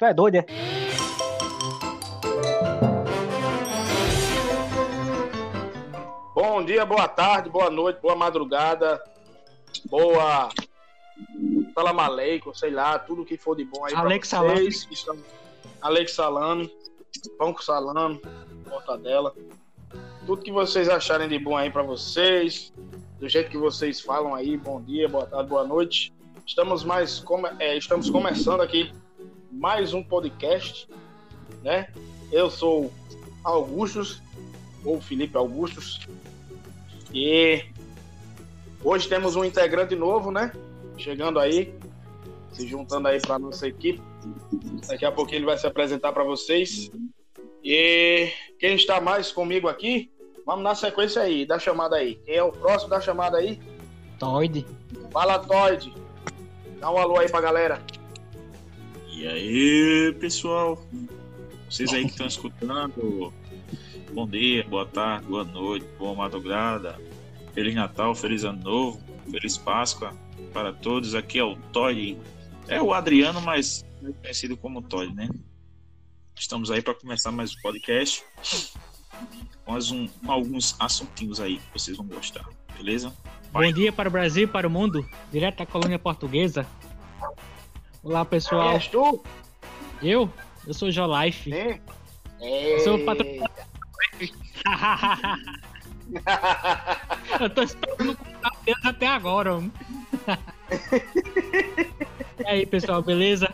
Tu é doido, é? Bom dia, boa tarde, boa noite, boa madrugada, boa. Salam aleikum, sei lá, tudo que for de bom aí Alex pra vocês. Estamos... Alex salame, pão com salame, mortadela. Tudo que vocês acharem de bom aí pra vocês, do jeito que vocês falam aí, bom dia, boa tarde, boa noite. Estamos mais come... é, estamos começando aqui mais um podcast, né? Eu sou Augustus, ou Felipe Augustus, e hoje temos um integrante novo, né? Chegando aí, se juntando aí para nossa equipe. Daqui a pouquinho ele vai se apresentar para vocês. E quem está mais comigo aqui, vamos na sequência aí, da chamada aí. Quem é o próximo da chamada aí? Toide. Fala, Toide. Dá um alô aí pra galera. E aí, pessoal? Vocês aí que estão escutando, bom dia, boa tarde, boa noite, boa madrugada, Feliz Natal, Feliz Ano Novo, Feliz Páscoa para todos. Aqui é o Todd. É o Adriano, mas conhecido como Todd, né? Estamos aí para começar mais um podcast com, um, alguns assuntinhos aí que vocês vão gostar, beleza? Bom dia para o Brasil e para o mundo, direto da colônia portuguesa. Olá, pessoal. És tu? Eu? Eu sou Jolife. Sim. Eu sou patrocinador. Eu tô esperando contar deles até agora. e aí, pessoal, beleza?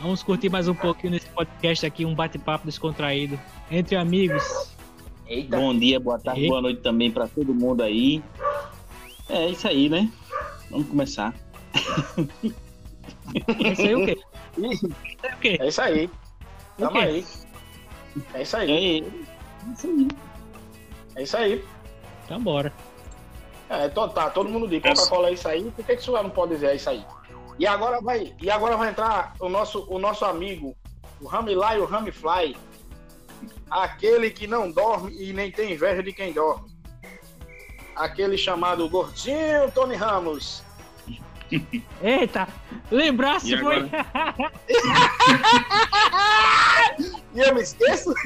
Vamos curtir mais um pouquinho nesse podcast aqui, um bate-papo descontraído entre amigos. Eita. Bom dia, boa tarde, Eita. boa noite também para todo mundo aí. É isso aí, né? Vamos começar. É isso aí o quê? É, o quê? é isso aí. Tamo aí. É isso aí. É isso aí. É isso aí. Então bora. É, então tá, todo mundo diz Coca-Cola é isso aí, por que, que o não pode dizer é isso aí? E agora vai, e agora vai entrar o nosso, o nosso amigo, o Ramilá e o Ramifly. Aquele que não dorme e nem tem inveja de quem dorme. Aquele chamado Gordinho Tony Ramos. Eita, lembrasse foi. e eu me esqueço?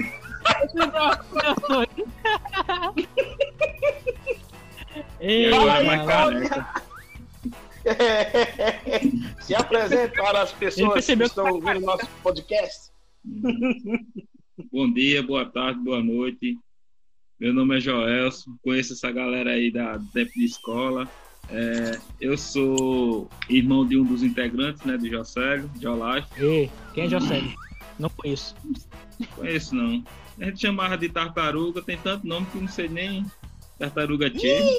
Ei, Se apresentar as pessoas que estão ouvindo nosso podcast. Bom dia, boa tarde, boa noite. Meu nome é Joelson, conheço essa galera aí da tempo de escola. É, eu sou irmão de um dos integrantes, né, do Jocélio, Jolife. Ei, quem é Jocélio? Não conheço. Conheço não. A gente chamava de tartaruga, tem tanto nome que não sei nem. Tartaruga Tchê.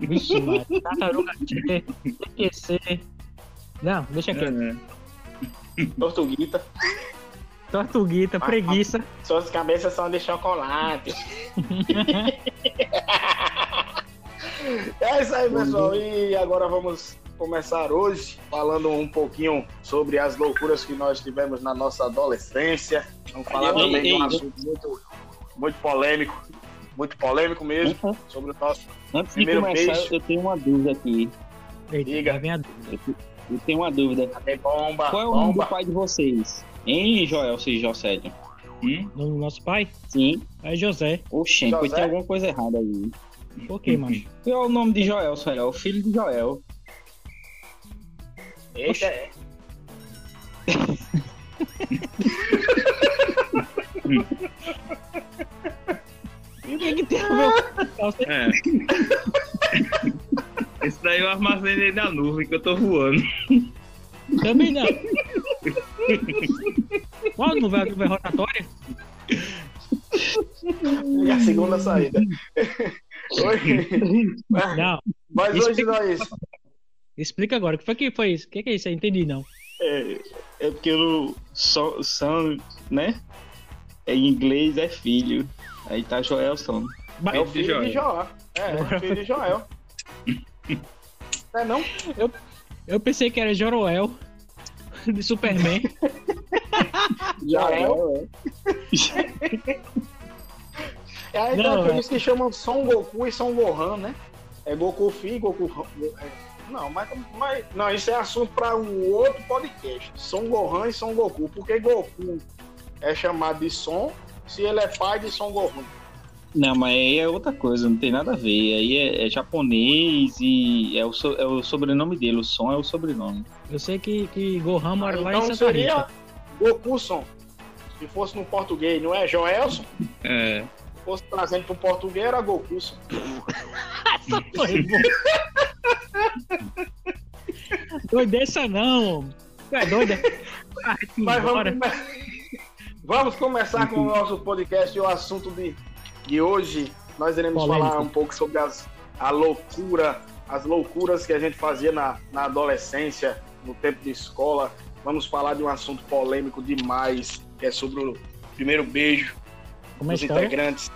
Vixe, mano. Tartaruga Tchê. TQC. Não, deixa aqui. É. Tortuguita. Tortuguita, preguiça. Suas cabeças são de chocolate. é isso aí, pessoal. E agora vamos começar hoje falando um pouquinho sobre as loucuras que nós tivemos na nossa adolescência. Vamos falar também de um assunto muito, muito polêmico, muito polêmico mesmo, uhum. sobre o nosso Antes de começar, peixe. eu tenho uma dúvida aqui. Diga. Vem a dúvida. Eu tenho uma dúvida. Cadê bomba? Qual é o nome do pai de vocês? Hein, Joel, se José? Hum? No nosso pai? Sim. É José. Oxê, pois tem alguma coisa errada aí. Que, mano? Qual é o nome de Joel, É O filho de Joel. Eita, é. e o que, que tem a ver É. Esse daí eu armazenei na nuvem que eu tô voando. Também não. Qual nuvem? A nuvem rotatória? E a segunda saída. Oi. Não. Mas hoje nós. Explica agora, o que foi que foi isso? O que, é isso? Eu entendi, não. É, é porque o so, son, né? É, em inglês é filho. Aí tá Joelson. É o filho de Joel. É, é o filho de Joel. é não? Eu, eu pensei que era Joroel. De Superman. Joel. é, então, não, é por isso que chamam Son Goku e Son Gohan, né? É Goku Fi, Goku. É, Não, mas, mas não, isso é assunto para um outro podcast. Son Gohan e Son Goku. Porque Goku é chamado de Son se ele é pai de Son Gohan. Não, mas aí é outra coisa, não tem nada a ver. Aí é, é japonês e é o, so- é o sobrenome dele, o som é o sobrenome. Eu sei que, que Gohan mora lá em Então Santa seria Rita. Goku Son. Se fosse no português, não é Joelson? É. Se fosse trazendo pro português, era Goku Son. Foi bom. Doido essa não, homem. Tu é? Ah, Mas vamos, vamos começar com o nosso podcast e o assunto de, de hoje. Nós iremos Polêmico. falar um pouco sobre as, a loucura, as loucuras que a gente fazia na, na adolescência, no tempo de escola. Vamos falar de um assunto polêmico demais, que é sobre o primeiro beijo Como é a história? integrantes.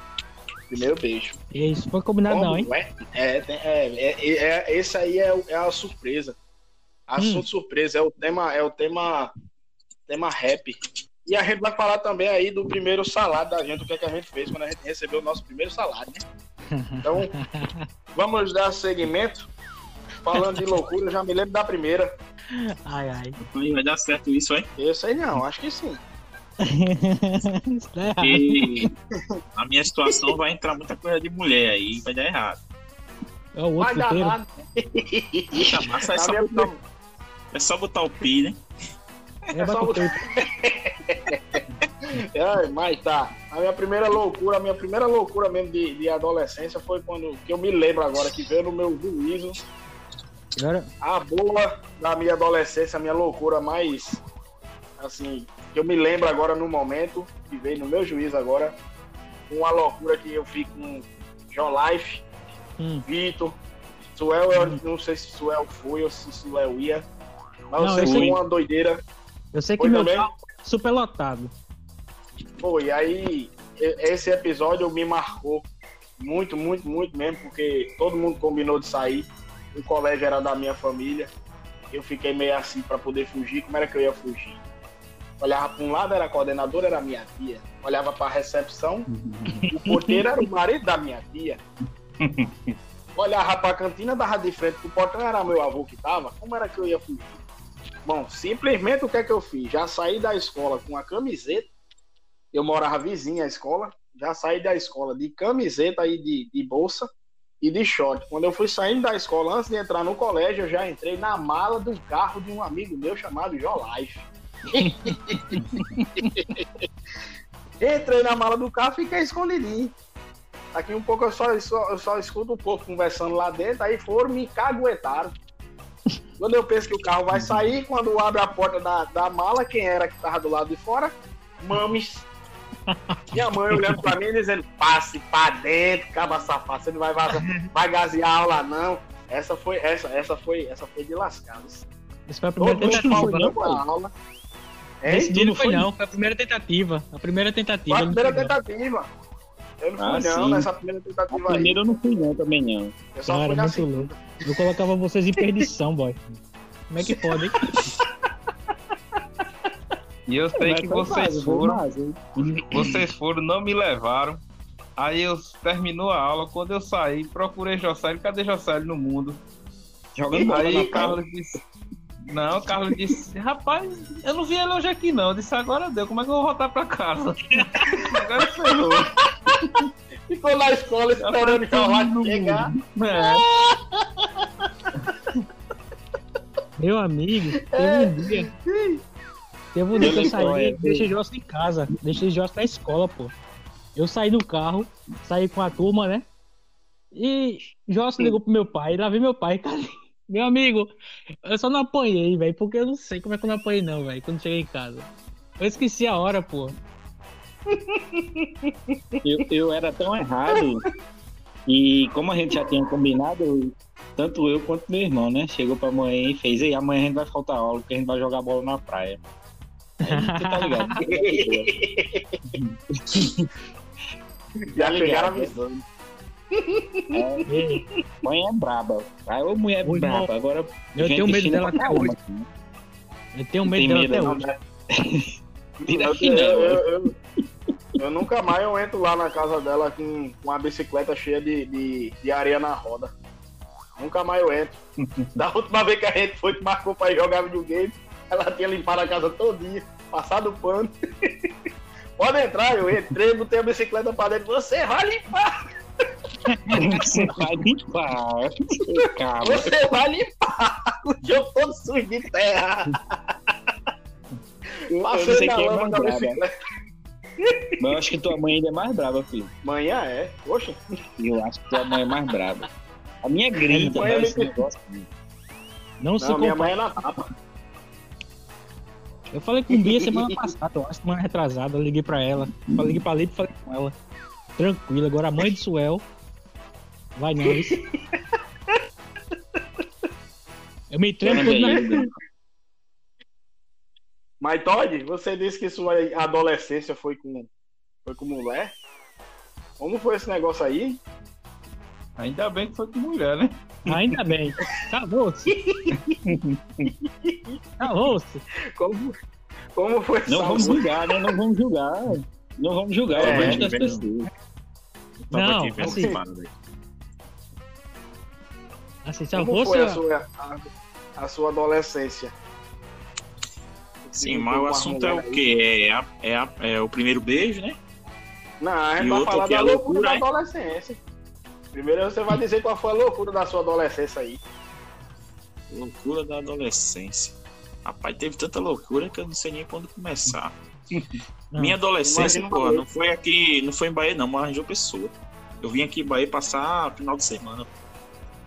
Primeiro beijo. E Isso foi combinado não, hein? Como é? É, é, é, é- é- esse aí é, é a surpresa. Assunto surpresa, é o tema, é o tema, tema rap. E a gente vai falar também aí do primeiro salário da gente, o que, é que a gente fez quando a gente recebeu o nosso primeiro salário, né? Então, vamos dar seguimento. Falando de loucura, eu já me lembro da primeira. Ai, ai. Vai dar certo isso, hein? Esse aí não, acho que sim. Isso tá errado. Porque na minha situação vai entrar muita coisa de mulher aí, vai dar errado. É o Vai outro dar puteiro. nada. Tá massa, é, Na só minha- botar, é só botar o pi, né? É só batuteiro. É, mas tá. A minha primeira loucura, a minha primeira loucura mesmo de, de adolescência foi quando que eu me lembro agora que veio no meu juízo Agora, a boa da minha adolescência, a minha loucura mais assim, eu me lembro agora no momento, que veio no meu juízo agora, uma loucura que eu fiz com John Life, Hum. Vitor, Suel, eu não sei se Suel foi ou se Suel ia, mas eu Não, sei eu que fui. foi uma doideira, eu sei que foi meu carro super lotado. Foi, aí esse episódio me marcou muito, muito, muito mesmo, porque todo mundo combinou de sair. O colégio era da minha família. Eu fiquei meio assim para poder fugir. Como era que eu ia fugir? Olhava para um lado, era a coordenadora, era a minha tia. Olhava para a recepção, o porteiro era o marido da minha tia. Olhava para a cantina, dava de frente pro portão, era meu avô que tava. Como era que eu ia fugir? Bom, simplesmente o que é que eu fiz? Já saí da escola com a camiseta eu morava vizinha à escola, já saí da escola de camiseta e de, de bolsa e de short. Quando eu fui saindo da escola, antes de entrar no colégio, eu já entrei na mala do carro de um amigo meu chamado Jolife. entrei na mala do carro e fiquei escondidinho. Daqui um pouco eu só, só- eu só escuto um pouco conversando lá dentro, aí foram me caguetaram. Quando eu penso que o carro vai sair, quando abre a porta da, da mala, quem era que tava do lado de fora? Mames. Minha mãe olhando pra mim dizendo: passe pra dentro, caba safado, você não vai, vazar, vai gasear a aula, não. Essa foi, essa, essa foi, essa foi de lascados. Isso foi a Todo primeira mundo tentativa, não, faltando a aula. É, Esse dia não foi foi? não, foi a primeira tentativa. A primeira foi tentativa. a não primeira foi, tentativa. Eu não fui, Ah, não, sim. nessa primeira tentativa aí. Primeiro eu não fui não, também não. Eu só Cara, fui na muito segunda. louco. Eu colocava vocês em perdição, boy. Como é que pode, hein? E eu sei que vocês foram, vocês foram, não me levaram. Aí eu terminou a aula, quando eu saí, procurei Josélio, cadê Josélio no mundo? Jogando bola Aí. Carlos disse. Não, Carlos disse, rapaz, eu não vi ele hoje aqui não. Eu disse, agora deu, como é que eu vou voltar pra casa? agora ferrou. Ficou na escola esperando o Jolate chegar. É. Meu amigo, teve um dia. Teve um dia que eu saí, deixei Jossa em casa. Deixei Jossa na escola, pô. Eu saí do carro, saí com a turma, né? E Jossa ligou pro meu pai, lá vem meu pai, cara. Meu amigo, eu só não apanhei, velho, porque eu não sei como é que eu não apanhei, não, velho, quando cheguei em casa. Eu esqueci a hora, pô. Eu, eu era tão errado. E como a gente já tinha combinado, tanto eu quanto meu irmão, né? Chegou pra mãe e fez, ei, amanhã a gente vai faltar aula, porque a gente vai jogar bola na praia. Aí, tu tá ligado? Já Tá chegaram ligado. avisando. Ei, Mãe é braba. Aí ô mulher Oi, braba. irmão. Agora. Eu gente tenho medo dela até hoje. assim. Eu tenho medo dela medo, até não, hoje. Tira Eu, chinelo. eu, eu, eu nunca mais eu entro lá na casa dela com, com a bicicleta cheia de, de, de areia na roda. Nunca mais eu entro. da última vez que a gente foi, que marcou pra ir jogar videogame, ela tinha limpado a casa todinha, passado o pano. Pode entrar, eu entrei, botei a bicicleta pra dentro, você vai limpar! Você vai limpar. Calma. Você vai limpar! O jogo todo sujo de terra! Eu, eu não Passei sei na quem é mais da brava. bicicleta. Mas eu acho que tua mãe ainda é mais brava, filho. Manhã é. Poxa, Eu acho que tua mãe é mais brava. A minha grita, Mãe é mas esse negócio. Não, se não, minha compara. mãe é na tapa. Eu falei com o Bia semana passada, eu acho, semana retrasada. Eu liguei pra ela. Eu liguei pra e falei com ela. Tranquilo, agora a mãe de Suel. Vai isso. Eu me tremo todo na Mas Todd, você disse que sua adolescência foi com, foi com mulher? Como foi esse negócio aí? Ainda bem que foi com mulher, né? Ainda bem. Acabou-se. Acabou-se. Como, como foi Não vamos julgar, né? Não vamos julgar. Não vamos julgar É, o resto das pessoas. Não, aqui assim-. Assim, se Como fosse. foi a sua, a, a sua adolescência? Sim, mas o assunto é o quê? É, a- é, a- é o primeiro beijo, né? Não, gente E vai outro falar que é da a loucura loucura, da adolescência. Primeiro você vai dizer qual foi a loucura da sua adolescência aí. Loucura da adolescência. Rapaz, teve tanta loucura que eu não sei nem quando começar. Não, Minha adolescência, pô, uma não foi aqui, não foi em Bahia, não, mas João Pessoa. Eu vim aqui em Bahia passar final de semana.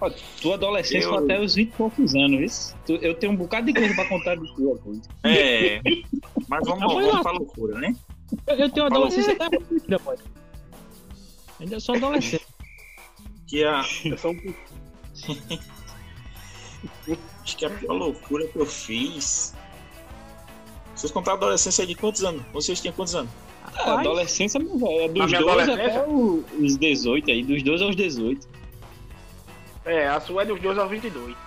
Ó, Tua adolescência Eu- foi até os 20 e poucos anos? Tu- Eu tenho um bocado de coisa pra contar de tua, pô. É, mas vamos, Ah, vamos lá. pra loucura, né? Eu, eu tenho adolescência até muito depois. Ainda sou adolescente. Que a, Eu sou um- acho que a pior loucura que eu fiz. Vocês contaram a adolescência de quantos anos? Vocês tinham quantos anos? A adolescência, meu velho, é dos minha 12 adolescência? até o- os 18 aí, dos 12 aos 18. É, a sua é dos 2 aos 22.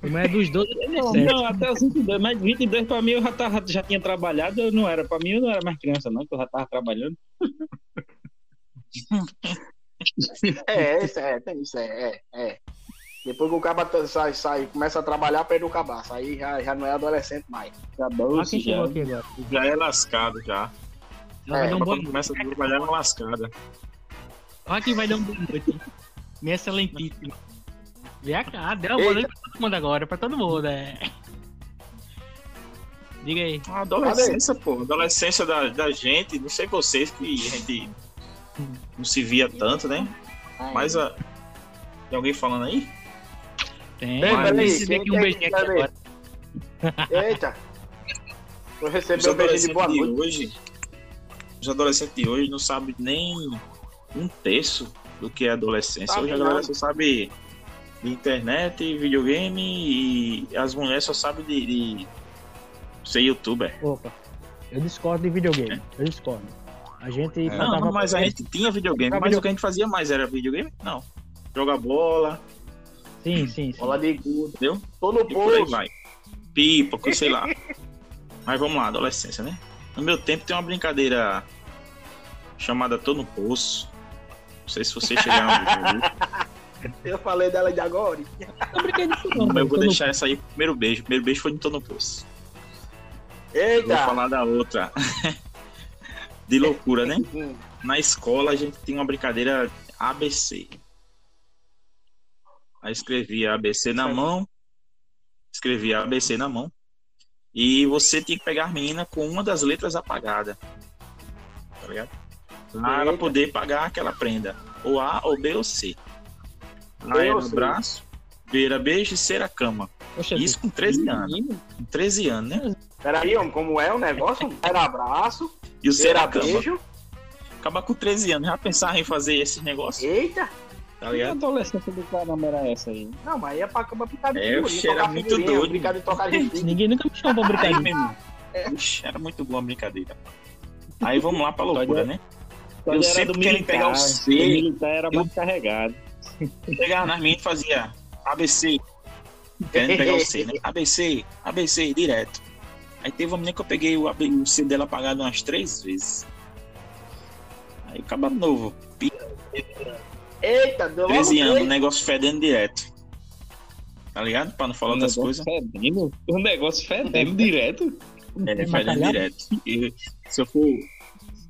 Mas é dos 12 aos Não, 17. não, até os 22, mas 22 pra mim eu já, tava, já tinha trabalhado, eu não era, pra mim eu não era mais criança não, que eu já tava trabalhando. É, isso é, tem isso, é, é, é. Depois que o caba sai, sai, começa a trabalhar, perde o cabaço. Aí já, já não é adolescente mais. Olha quem já. aqui agora. Já é lascado já. Vai É, dar um quando começa a trabalhar é uma lascada. Olha quem vai dar um boa noite. hein? Minha excelentíssima. Vem cá, deu uma boa noite pra todo mundo agora, pra todo mundo, é. Diga aí. A adolescência, pô. A adolescência da, da gente, não sei vocês que a gente não se via tanto, né? Mas a. Tem alguém falando aí? Tem, peraí, recebi quem aqui um beijinho aqui agora. Eita! Eu recebi um beijinho de boa noite. hoje. Os adolescentes de hoje não sabem nem um terço do que é adolescência. Sabe hoje a não. galera só sabe de internet, videogame e as mulheres só sabem de, de ser youtuber. Opa, eu discordo de videogame. Eu discordo. A gente É. Não, não, mas a gente tinha videogame, mas o que a gente fazia mais era videogame? Não. Jogar bola, Sim, sim, sim. Bola de gude. entendeu? Tô no E por aí poço. vai. Pipa, sei lá. Mas vamos lá, adolescência, né? No meu tempo tem uma brincadeira chamada Tô no Poço. Não sei se vocês chegaram. Eu falei dela de agora. Eu brinquei disso não, Mas eu vou no- deixar essa aí pro primeiro beijo. O primeiro beijo foi no Tô no Poço. Eu Vou Eita! falar da outra. De loucura, né? Hum, Na escola a gente tinha uma brincadeira ABC. Aí escrevia ABC na mão, escrevia ABC na mão, e você tinha que pegar a menina com uma das letras apagada. Tá ligado? Pra ela poder pagar aquela prenda. Ou A, ou B, ou C. A era C. braço, B era beijo e C era cama. Poxa, Isso com 13 anos. Com 13 anos, né? Peraí, homem, como é o negócio? Era abraço, E o cama. beijo. Acabar com 13 anos. Já pensava em fazer esses negócios, Eita! Tá Que ligado? adolescência do caramba era essa aí? Não, mas ia pra cama brincar de É, figurinha, oxe, era muito doido. Brincar de tocar de figurinha. Ninguém nunca me chamou pra brincar meu irmão. Ixi, era muito boa a brincadeira. Aí vamos lá pra loucura, né? Era sempre militar, pegar o C. o militar era mais carregado. Pegava nas meninas e fazia ABC. Querendo pegar o C, né? ABC, ABC, direto. Aí teve uma menina que eu peguei o, C dela apagado umas três vezes. Aí acaba novo, Eita, deu logo 13 anos, o negócio fedendo direto. tá ligado? Pra não falar outras coisas. Fedendo, o negócio fedendo direto. É, fedendo direto. E se eu for.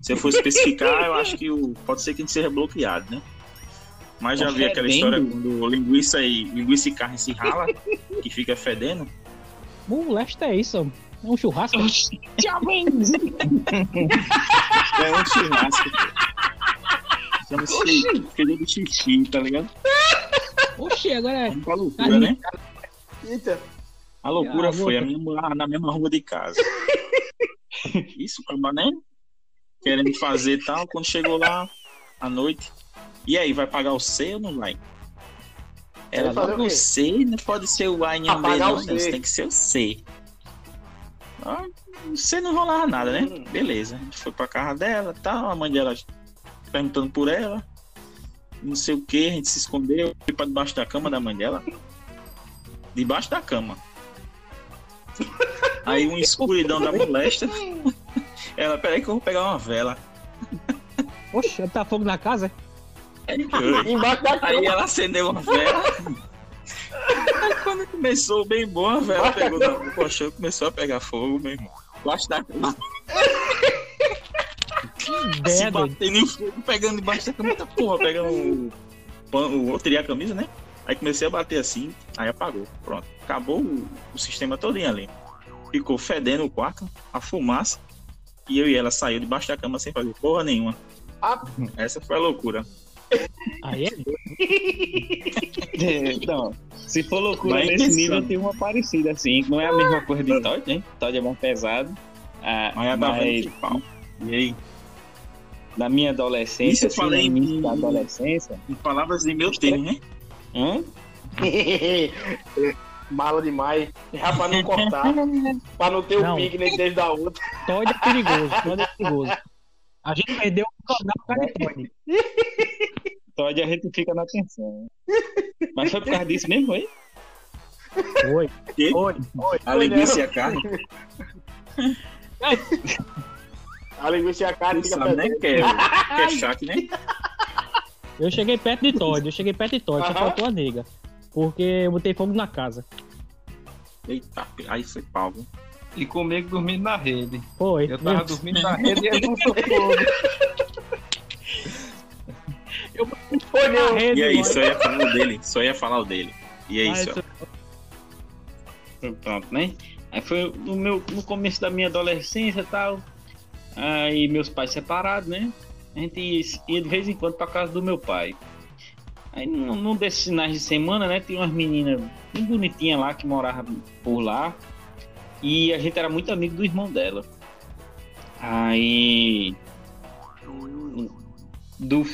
Se eu for especificar, eu acho que o, pode ser que a gente seja bloqueado, né? Mas já tá vi aquela história quando linguiça e, linguiça e carne se rala, que fica fedendo. O leste é isso, é um churrasco. É um churrasco. Chama-se fedendo xixi, tá ligado? Oxi, agora é. Uma loucura, né? Eita. A loucura ah, foi a mulher na mesma rua de casa. Isso, o né? Querendo fazer tal, quando chegou lá à noite. E aí, vai pagar o C ou não vai? Ela não o C, não pode ser o A em B, não, né? tem que ser o C. Ah, o C não rolava nada, né? Hum. Beleza. A gente foi pra casa dela tal, a mãe dela perguntando por ela. Não sei o que, a gente se escondeu, foi pra debaixo da cama da mãe dela. Debaixo da cama. Aí uma escuridão da molesta. Ela, peraí que eu vou pegar uma vela. Oxe, tá fogo na casa? Aí, Embaixo da cama. Aí ela acendeu uma vela. Aí quando começou bem bom, a vela pegou no colchão começou a pegar fogo, meu irmão. Debaixo da cama. Se batendo em fogo, pegando debaixo da cama, tá porra, pegando o pano, eu tirei a camisa, né? Aí comecei a bater assim, aí apagou. Pronto. Acabou o, o sistema todinho ali. Ficou fedendo o quarto, a fumaça, e eu e ela saiu debaixo da cama sem fazer porra nenhuma. Ah. Essa foi a loucura. Aí é é, Não, se for loucura Vai nesse nível, tem uma parecida assim. Não é a mesma coisa de Todd, né? Todd é mais pesado. Ah, mas, é mas... E aí? Na minha adolescência, Isso eu assim, falei em, adolescência. Em palavras de meu tempo, né? Hã? Mala demais. Já pra não cortar. pra não ter o um pique nem desde da outra. Todd é perigoso, Todd é perigoso. A gente perdeu o canal por causa de Todd. Todd a gente fica na atenção. Mas foi por causa disso mesmo, foi? Foi. Foi. Foi. A linguiça e a carne. A linguiça e a carne fica sabe, né? Que é, que é chato, né? Eu cheguei perto de Todd, eu cheguei perto de Todd, só faltou a nega. Porque eu botei fogo na casa. Eita, aí foi pau. E comigo dormindo na rede. Foi. Eu tava dormindo na rede e ele não fogo. Eu foi na rede. E aí, só ia falar o dele. Só ia falar o dele. E é isso. Pronto, né? Aí foi no, meu, no começo da minha adolescência e tal. Aí meus pais separados, né? A gente ia de vez em quando pra casa do meu pai. Aí num, num desses finais de semana, né? Tinha umas meninas bem bonitinhas lá que moravam por lá. E a gente era muito amigo do irmão dela. Aí. Du,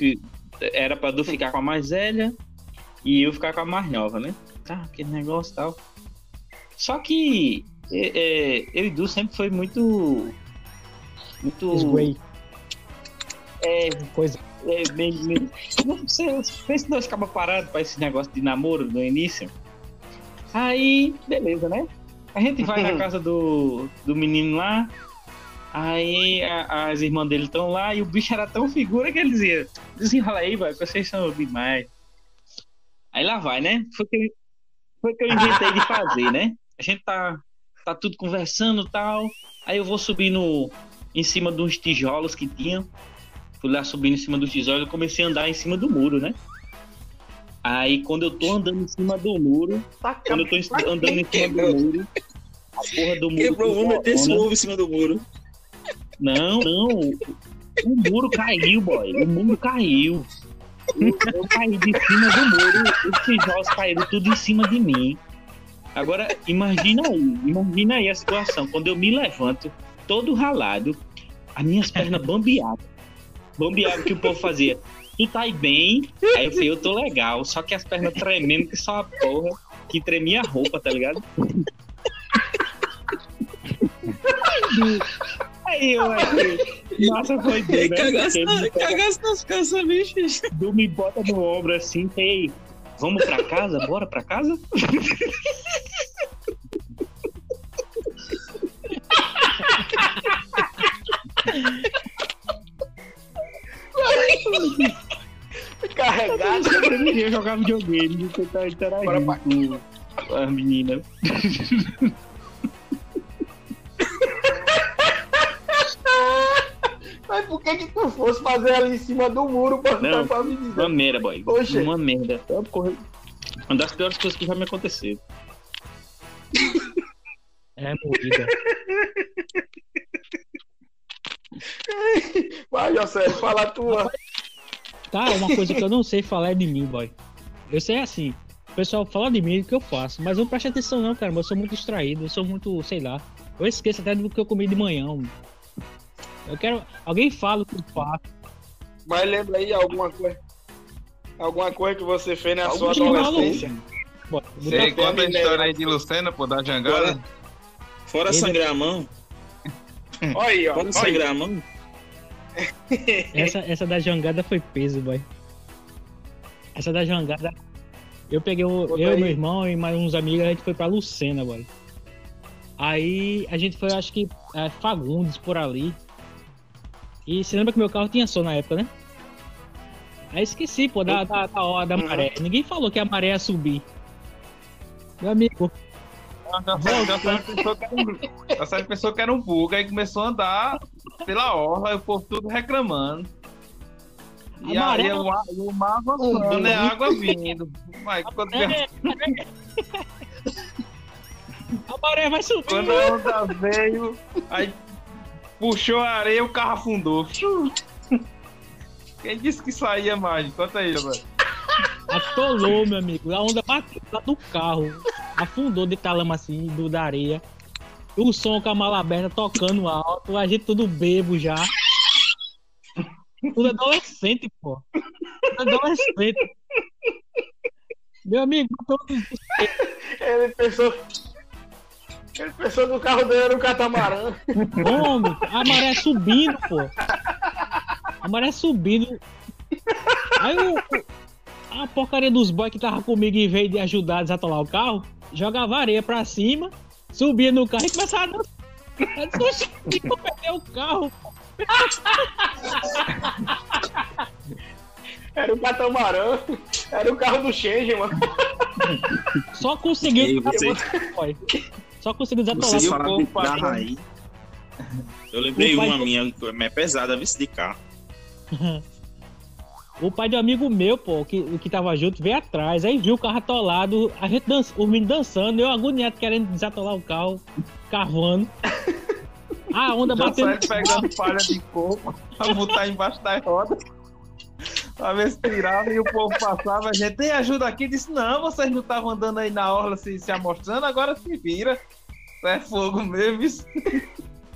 era pra Du ficar com a mais velha e eu ficar com a mais nova, né? Tá, aquele negócio e tal. Só que é, é, eu e Du sempre foi muito muito. Esguei. É, coisa. É, bem, bem... Você, você dois ficava parado para esse negócio de namoro no início. Aí, beleza, né? A gente vai na casa do, do menino lá. Aí a, as irmãs dele estão lá e o bicho era tão figura que ele dizia: desenrola aí, vai, vocês são demais. Aí lá vai, né? Foi que, foi que eu inventei de fazer, né? A gente tá, tá tudo conversando e tal. Aí eu vou subir no, em cima de uns tijolos que tinha. Fui lá subindo em cima dos tijolos e comecei a andar em cima do muro, né? Aí quando eu tô andando em cima do muro, tá quando eu tô andando em cima do muro, a porra do muro. Quebrou uma, desse ovo em cima do muro. Não, não. O muro caiu, boy. O muro caiu. Eu caí de cima do muro, os tijolos caíram tudo em cima de mim. Agora, imagina aí, imagina aí a situação. Quando eu me levanto, todo ralado, as minhas pernas bambeadas. Bambeado que o povo fazia. Tu tá aí bem? Aí eu falei, eu tô legal. Só que as pernas tremendo que só a porra que tremia a roupa, tá ligado? Aí eu achei. Nossa, foi doido. Né? Cagasse nas calças, bicho. Du me bota no ombro assim, ei, vamos pra casa? Bora pra casa? Carregado. Eu queria jogar videogame, tentar interagir bora pra, a menina. Mas por que que tu fosse fazer ali em cima do muro pra, Não, pra me dizer? Uma merda, boy. Oxe. Uma merda. Uma das piores coisas que já me aconteceu. É moída. Vai, José, fala a tua. Tá, uma coisa que eu não sei falar é de mim, boy. Eu sei assim. O pessoal fala de mim o que eu faço, mas não presto atenção não, cara. Eu sou muito distraído, eu sou muito, sei lá. Eu esqueço até do que eu comi de manhã. mano. Eu quero. Alguém fala o que eu faço. Mas lembra aí alguma coisa. Alguma coisa que você fez na Algum sua adolescência. Você conta a história aí de Lucena, pô, da jangada? Fora Ele- sangrar a mão, Olha aí, ó. fora Olha aí. sangrar a mão, Essa, essa da jangada foi peso, boy. Essa da jangada. Eu peguei o, eu, aí. meu irmão e mais uns amigos, a gente foi pra Lucena, boy. Aí a gente foi, acho que, é, Fagundes por ali. E você lembra que meu carro tinha som na época, né? Aí esqueci, pô, da, da, da hora da maré. Ninguém falou que a maré ia subir. Meu amigo, Já sabe, pensou que era um, bug, aí começou a andar pela orla e o povo tudo reclamando. E A aí o, o mar avançando, é água vindo. Mas quando, a maré vai subir. quando a onda veio, aí puxou a areia o carro afundou. Quem disse que saía mais? Conta aí, velho. Atolou, meu amigo. A onda bateu lá do carro. Afundou de talama assim, do, da areia. O som com a mala aberta tocando alto. A gente tudo bebo já. Tudo adolescente, pô. Tudo adolescente. Meu amigo, Ele pensou. Ele pensou que o carro dele era um catamarã. homem, a maré subindo, pô. A maré subindo. Aí o- a porcaria dos boys que tava comigo em vez de ajudar a desatolar o carro, jogava areia pra cima, subia no carro e começava a dançar. Eu disse, "Oxi, eu perder o carro. Era um catamarã. Era o carro do Change, mano. Só conseguiu. Você- boy. Só conseguiu desatolar o carro. aí. Eu lembrei O pai- uma minha, é pesada, vice de carro. O pai de um amigo meu, pô, que, que tava junto, veio atrás, aí viu o carro atolado, a gente dança, os meninos dançando, eu agoniado querendo desatolar o carro, carvando. A onda Já batendo. sai pegando palha de coco pra botar embaixo das rodas. Pra ver se tirava e o povo passava. A gente tem ajuda aqui. Disse: Não, vocês não estavam andando aí na orla se, se amostrando, agora se vira. Isso é fogo mesmo. Isso.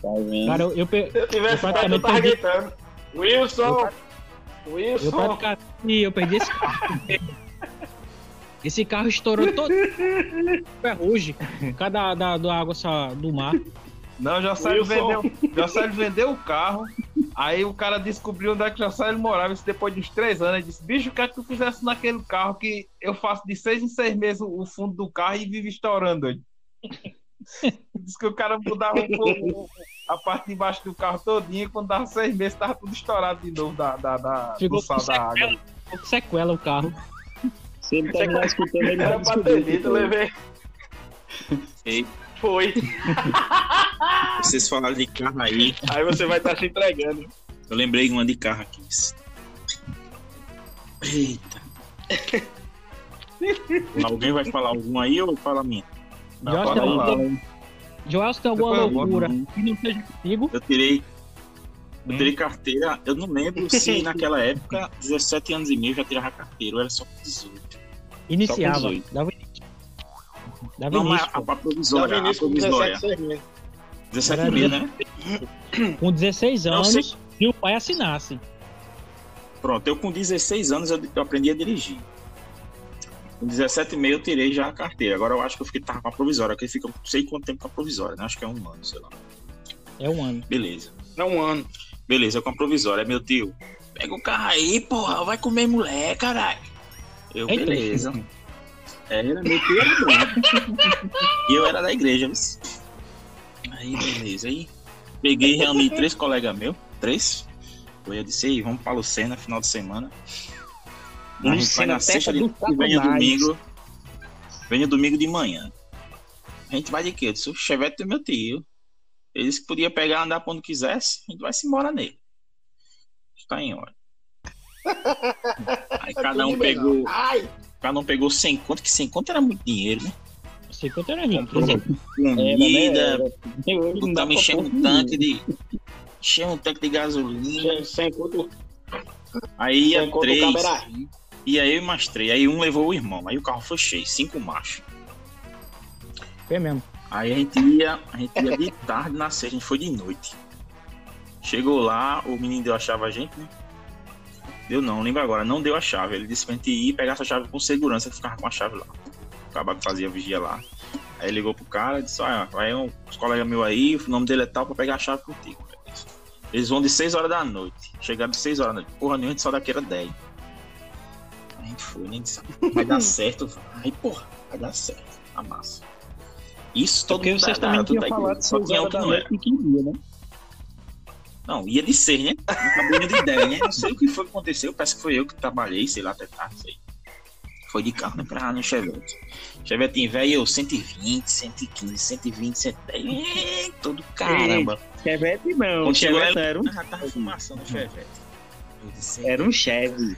Tá vendo? Cara, eu, eu, eu tivesse Eu eu perdi- gritando. Wilson! eu praticamente eu perdi esse carro. Esse carro estourou todo ferrugem, cada da, da água sa- do mar. Não, Josélio Wilson. vendeu, Josélio vendeu o carro. Aí o cara descobriu onde é que Josélio morava. Isso depois de uns três anos. Ele disse: Bicho, o que é que tu fizesse naquele carro que eu faço de seis em seis meses o fundo do carro e vive estourando? Disse que o cara mudava um pouco a parte de baixo do carro todinha. E quando dava seis meses, tava tudo estourado de novo da, da, da, Ficou do sal da água. Ficou com sequela o carro. Se ele terminar escutando, ele Era pra ter dito, eu levei. Ei. Foi. Vocês falaram de carro aí. Aí você vai estar se entregando. Eu lembrei uma de carro aqui. Eita. Alguém vai falar algum aí ou fala a minha? Não, pode tem falar. alguma- tem alguma eu vou. loucura que não seja comigo. Eu tirei. Eu tirei carteira, eu não lembro se naquela época, 17 anos e meio, já tirava carteira, eu era só com 18. Iniciava. Só com Dava início. Dava Não, mas início, a, a provisória, Tava a início com provisória. 17 seis meses. 17 Era e meio, né? Com 16 Não, anos, e o pai assinasse. Pronto, eu com 16 anos eu, eu aprendi a dirigir. Com 17 e meio eu tirei já a carteira. Agora eu acho que eu fiquei tava com a provisória, que fica não sei quanto tempo com a provisória, né? Acho que é um ano, sei lá. É um ano. Beleza. Não, um ano. Beleza, com a provisória, meu tio. Pega o carro aí, porra, vai comer mulher, caralho. Eu, beleza. Era, meu tio era branco. e eu era da igreja, viu? Aí, beleza. Aí, peguei e reuni três colegas meus, três. Eu disse, ei, vamos pra Lucena, final de semana. A gente vai na sexta de satanás. domingo. Venho domingo de manhã. A gente vai de quê? Eu disse, o chevette do meu tio. Ele disse que podia pegar andar quando quisesse. A gente vai se embora nele. Está em hora. Aí cada um pegou. Ai, Cada um pegou 100 conto, que 100 conto era muito dinheiro, né? Sei quanto era né? comida, encher pôr um tanque de. Encher um tanque de gasolina. sem, sem conto, Aí ia sem três. E aí eu mais três. Aí um levou o irmão. Aí o carro foi cheio, cinco machos. Foi mesmo. Aí a gente ia, a gente ia de tarde na sexta, a gente foi de noite. Chegou lá, o menino deu a chave a gente, né? Deu não, lembro agora, não deu a chave. Ele disse pra gente ir pegar essa chave com segurança, que ficava com a chave lá. O fazia vigia lá. Aí ligou pro cara e disse, olha, vai um, os colegas meus aí, o nome dele é tal, pra pegar a chave contigo. Eles vão de 6 horas da noite. Chegaram de 6 horas da noite. Porra nenhuma, a gente só daqui era 10. Gente foi, nem disse, vai dar certo. Aí, porra, vai dar certo. A massa. Isso todo Porque mundo vocês também tinham da- falado Só tinha um que não era. ia, né? Não, ia de seis, né? Não de 10, né? Não sei o que foi que aconteceu. Parece que foi eu que trabalhei, sei lá, até tarde, sei. Foi de carro, né? Pra no Chevette. Chevette velho, eu 120, 115, 120, 110. Ih, Todo caramba. Chevette não, Quando chegou Chevette era um, Já tava fumação no Chevette. Eu disse, era um Chevy.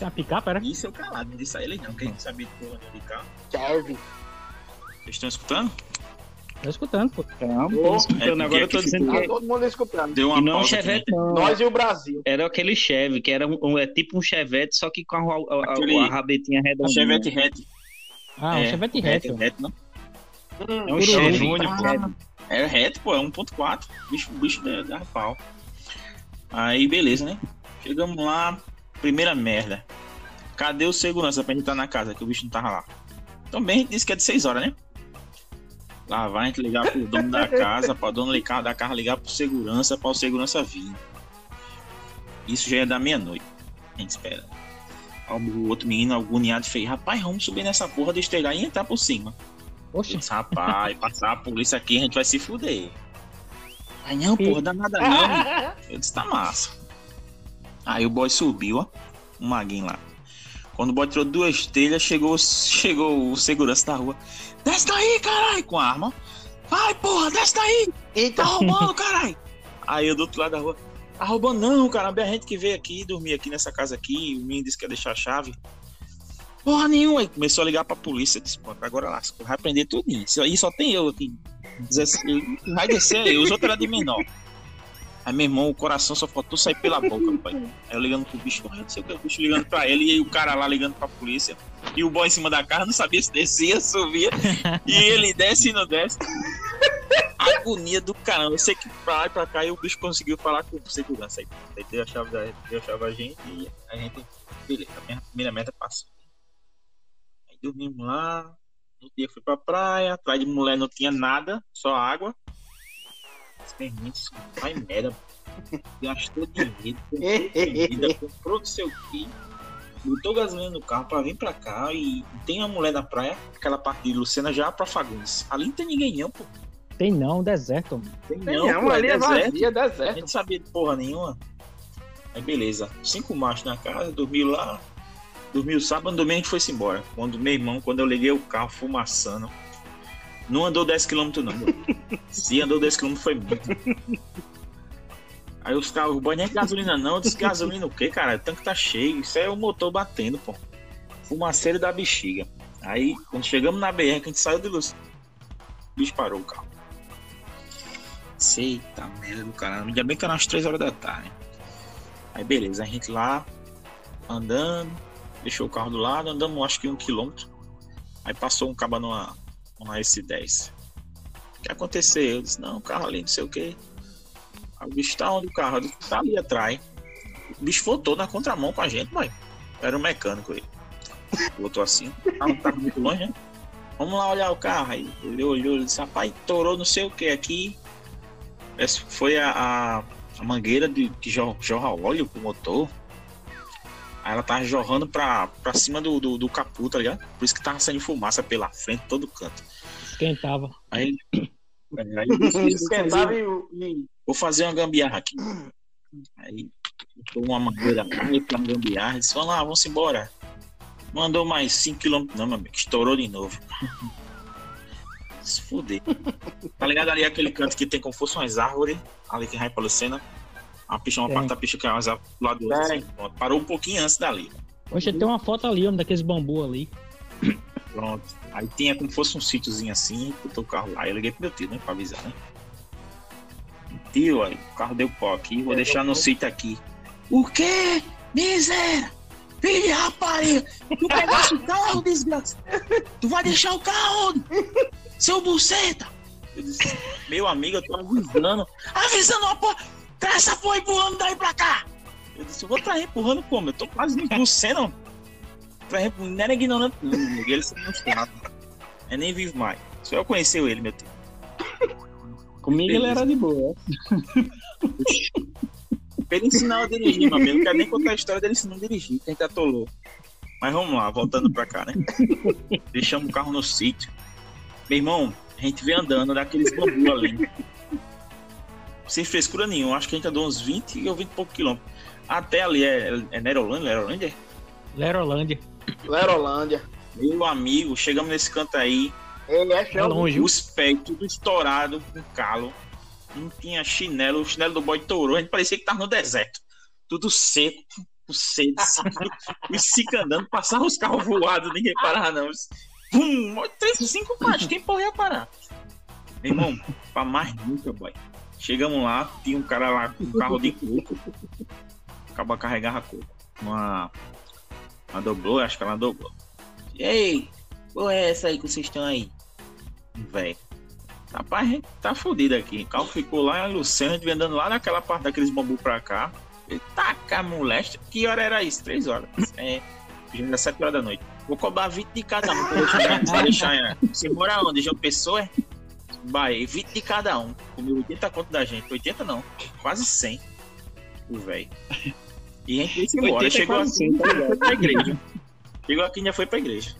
Voltou. Deixa uma picape, era? Isso eu calado, não disse a ele não, que a gente sabia de porra de carro. Serve. Vocês estão escutando? Tô escutando, pô. Não, tô escutando. é Agora eu porque tô dizendo Tá que todo mundo escutando. Deu uma que não é um pausa aqui? Chevette, não. Nós e o Brasil. Era aquele Chevy, que era um, um- é tipo um Chevette, só que com a, a, Aquele- a rabetinha A redondinha. Chevette hatch. Ah, um Chevette reto. hatch, não? É um. Chevy. Júnior, pô. Chevy. É reto, pô, é 1.4. Bicho, bicho da, da pau. Aí, beleza, né? Chegamos lá, primeira merda. Cadê o segurança pra gente entrar na casa, que o bicho não tava lá? Também a gente disse que é de 6 horas, né? Lá vai a gente ligar pro dono da casa, pra dono da casa ligar pro segurança, pra o segurança vir. Isso já é da meia-noite. A gente espera. O outro menino, agoniado, fez: Rapaz, vamos subir nessa porra de estregar e entrar por cima. Oxe, disse, rapaz, passar a polícia aqui, a gente vai se fuder. Aí não, porra, dá nada não. Eu disse, tá massa. Aí o boy subiu, ó, um maguinho lá. Quando o boy tirou duas telhas, chegou, chegou o segurança da rua. Desce daí, caralho, com a arma. Vai, porra, desce daí. Tá Eita, roubando, caralho. Aí eu do outro lado da rua. Tá roubando não, caramba. É a gente que veio aqui, dormir aqui nessa casa aqui. O menino disse que ia deixar a chave. Porra nenhuma. Aí começou a ligar pra polícia. Eu Disse, agora lascou. Vai prender tudo. Isso aí só tem eu aqui. 16, vai descer aí. Os outros eram de menor. Aí meu irmão, o coração só faltou sair pela boca, pai. Aí eu ligando pro bicho, não sei o que, o bicho ligando pra ele, e aí o cara lá ligando pra polícia. E o boy em cima da casa não sabia se descia, subia. E ele desce e não desce. Agonia do caramba. Eu sei que pra lá e pra cá e o bicho conseguiu falar com segurança. Aí Aí deu a chave, da, deu a chave a gente e a gente. Beleza, a minha primeira meta passou. Aí dormimos lá. No dia fui pra praia. Atrás de mulher não tinha nada, só água. Experimente, vai merda. Gastou dinheiro, comprou comida, comprou não sei o que. Botou gasolina no carro pra vir pra cá e tem uma mulher na praia, aquela parte de Lucena já pra Fagundes. Ali não tem ninguém não, pô. tem não, deserto. mano. Tem não, pô, ali é deserto. vazia, A deserto. gente sabia de porra nenhuma. Aí beleza, cinco machos na casa, dormiu lá. Dormiu sábado, domingo a gente foi-se embora. Quando meu irmão, quando eu liguei o carro fumaçando, não andou 10km não. Se andou 10km foi muito. Aí os carros, o banho é gasolina não. Eu disse, gasolina o quê, cara? O tanque tá cheio. Isso é o motor batendo, pô. Fumaceiro da bexiga. Aí, quando chegamos na BR, que a gente saiu de luz, o bicho parou o carro. Eita merda do caralho. Ainda bem que era umas 3 horas da tarde. Aí beleza, a gente lá andando, deixou o carro do lado, andamos acho que um quilômetro. Aí passou um caba numa, numa S10. O que aconteceu? Eu disse, não, o carro ali, não sei o que. Aí o bicho tá onde o carro? Disse, tá ali atrás. O bicho voltou na contramão com a gente, mãe. Era um mecânico aí. Voltou assim, o carro tava muito longe, né? Vamos lá olhar o carro. Aí ele olhou, ele disse, rapaz, torou não sei o que aqui. Essa foi a, a, a mangueira de, que jo- jorra óleo pro motor. Aí ela tava jorrando pra, pra cima do, do, do capô, tá ligado? Por isso que tava saindo fumaça pela frente, todo canto. Esquentava. Aí, é, aí eu disse, vou, Esquentava fazer, e, o- e vou fazer uma gambiarra aqui. Aí botou uma mangueira pra uma gambiarra. Disse, vamos lá, vamos embora. Mandou mais 5km. Não, meu amigo, estourou de novo. Se fuder. Tá ligado ali aquele canto que tem como fosse umas árvores, ali que vai pra Lucena? Uma pista, uma Tem. parte da pista que é umas árvores do lado do outro. Assim. Parou um pouquinho antes dali. Oxe, tem uma foto ali, homem, daqueles bambu ali. Pronto. Aí tinha como fosse um sítiozinho assim, botou o carro lá. Eu liguei pro meu tio, né? Pra avisar, né? Tio, aí, o carro deu pau aqui, vou deixar no sítio aqui. O quê? Miséria! Filho rapariga! Tu pegaste o carro, desgraça! Tu vai deixar o carro onde? Seu buceta! Eu disse, meu amigo, eu tô avisando. Avisando uma porra! Traz essa porra empurrando daí pra cá! Eu disse, eu vou trazer empurrando como? Eu tô quase no não era ignorante, não. Ele se mostrava. Eu nem vivo mais. Só eu conheceu ele, meu tio. Comigo ele era de boa. Pra ele ensinar a dirigir, meu amigo. Não quero nem contar a história dele ensinando a dirigir, que a gente atolou. Mas vamos lá, voltando pra cá, né? Deixamos o carro no sítio. Meu irmão, a gente veio andando daqueles bambu ali. Sem frescura nenhuma. Acho que a gente andou uns 20 ou 20 e poucos quilômetros. Até ali é, é Nerolândia? Nerolândia? Lerolândia. Lerolândia. Meu amigo, chegamos nesse canto aí. Ele é chão. longe. Os pés tudo estourado com calo. Não tinha chinelo, o chinelo do boy tourou. A gente parecia que tava no deserto. Tudo seco, seco. Os cinco andando, passavam os carros voados, ninguém parava, não. Pum, três, cinco partes, quem porra ia parar? Meu irmão, pra mais nunca, boy. Chegamos lá, tinha um cara lá com um carro de coco. Acaba carregava coco. Uma. Uma dobrou, acho que ela dobrou. Ei, porra é essa aí que vocês estão aí? Véi. Rapaz, a gente tá fudido aqui. O carro ficou lá em Luciano, a vem andando lá naquela parte daqueles bambu pra cá. Ele taca molesta. Que hora era isso? Três horas. É. Já era sete horas da noite. Vou cobrar 20 de cada um pra deixar. pra deixar é. Você mora onde? João Pessoa? é? Bahia, 20 de cada um. Comeu 80 conto da gente. 80 não. Quase 100. O velho. E a gente embora. 80 Chegou quase assim, 100, tá ligado? foi pra igreja. Chegou aqui e já foi pra igreja.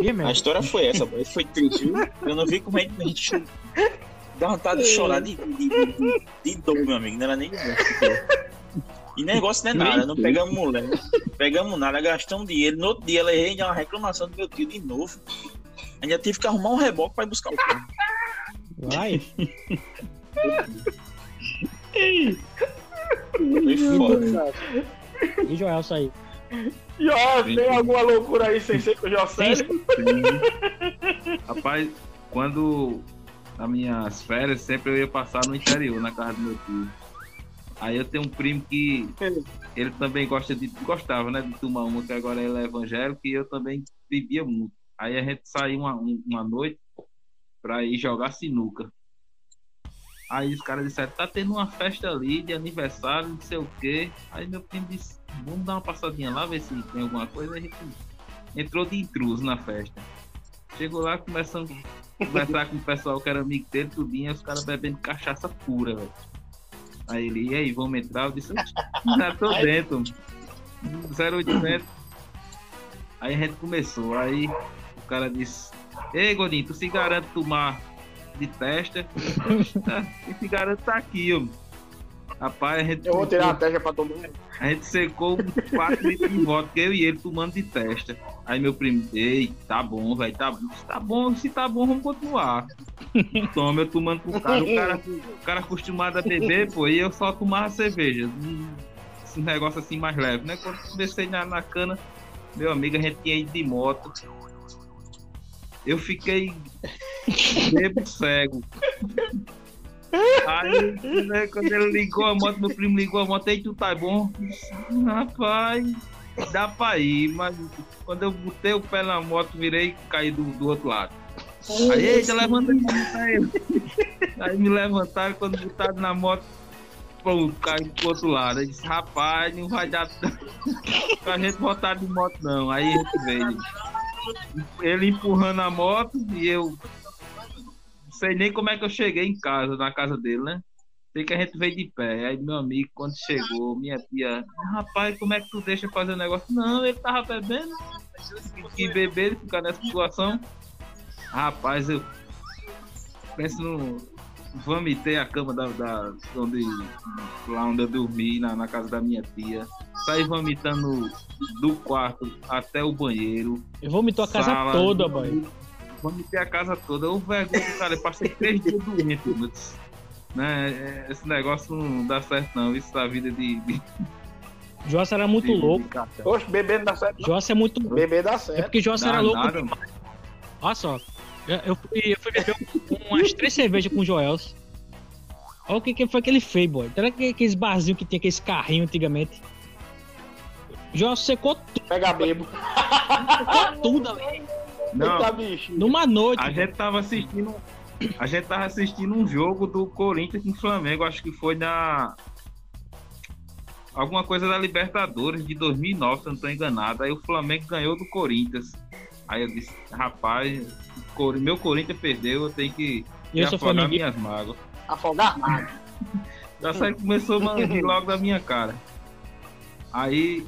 Ih, A história foi essa, boy. foi triste, viu? Eu não vi como a gente, a gente dá vontade de chorar de, de, de, de dor, meu amigo. Não era nem de dor. E negócio não é nada, não pegamos mulher, pegamos nada, gastamos dinheiro. No outro dia, ela errei uma reclamação do meu tio de novo. Ainda tive que arrumar um reboque pra ir buscar o carro. Vai. Foi foda. E Joelson aí. Jó, tem alguma loucura aí sem ser com o José? Rapaz, quando nas minhas férias, sempre eu ia passar no interior, na casa do meu tio. Aí eu tenho um primo que ele também gosta de. gostava, né? De tomar uma, que agora ele é evangélico, e eu também bebia muito. Aí a gente saiu uma, um- uma noite pra ir jogar sinuca. Aí os caras disseram, tá tendo uma festa ali de aniversário, não sei o quê. Aí meu primo disse, vamos dar uma passadinha lá, ver se tem alguma coisa. Aí a gente entrou de intruso na festa. Chegou lá, começando a conversar com o pessoal que era amigo dele, tudinho, os caras bebendo cachaça pura, velho. Aí ele, e aí, vamos entrar? Eu disse, já tô dentro. 0800. Aí a gente começou, aí o cara disse, ei Godinho, tu se garante tomar de testa? Esse garanto tá aqui, ó. Rapaz, a gente, Eu vou tirar a testa pra tomar. a gente secou uns 4 litros de vodka, eu e ele tomando de testa. Aí meu primo, ei, tá bom, velho, tá bom. Tá bom, se tá bom, vamos continuar. Toma, eu tomando pro cara. O cara, o cara acostumado a beber, pô, e eu só tomava cerveja. Esse negócio assim mais leve, né? Quando comecei na, na cana, meu amigo, a gente tinha ido de moto. Eu fiquei bebo cego. Aí, né, quando ele ligou a moto, meu primo ligou a moto, aí tu tá bom? Rapaz, dá pra ir, mas quando eu botei o pé na moto, virei e caí do, do outro lado. Aí, eita, levanta aí. Aí me levantaram, quando botaram na moto, pum, caiu pro outro lado. Aí disse, rapaz, não vai dar pra gente voltar de moto não. Aí a gente veio. Ele empurrando a moto e eu não sei nem como é que eu cheguei em casa, na casa dele, né? Sei que a gente veio de pé. Aí meu amigo, quando chegou, minha tia, rapaz, como é que tu deixa fazer o negócio? Não, ele tava bebendo. Que beber, ele ficar nessa situação. Rapaz, eu penso no. Vomitei a cama da, da onde, lá onde eu dormi, na, na casa da minha tia. saí vomitando do quarto até o banheiro. Eu vomitou a casa sala, toda, boy. Vomitei a casa toda. O vergonha, cara, eu passei três dias doente, mas, né? é, Esse negócio não dá certo, não. Isso da vida de. de Jossa era muito de- louco. de. Oxe, bebê não dá certo. não. Jossa é muito louco. Bebê dá É certo. porque Jossa era louco nada, demais. Olha só. Eu, fui, eu fui beber um- umas três cervejas com o Joels. Olha o que, que foi que ele fez, boy. Será que aqueles barzinhos que tinha aqueles carrinhos antigamente? Joelson secou tudo, Pega bebo. tudo ali. Não. Numa noite. a gente tava assistindo. A gente tava assistindo um jogo do Corinthians com o Flamengo, acho que foi na. Alguma coisa da Libertadores de 2009, se eu não tô enganado. Aí o Flamengo ganhou do Corinthians. Aí eu disse, rapaz, meu Corinthians perdeu, eu tenho que eu afogar minhas mágoas. Afogar nada. Já sai começou a rir logo da minha cara. Aí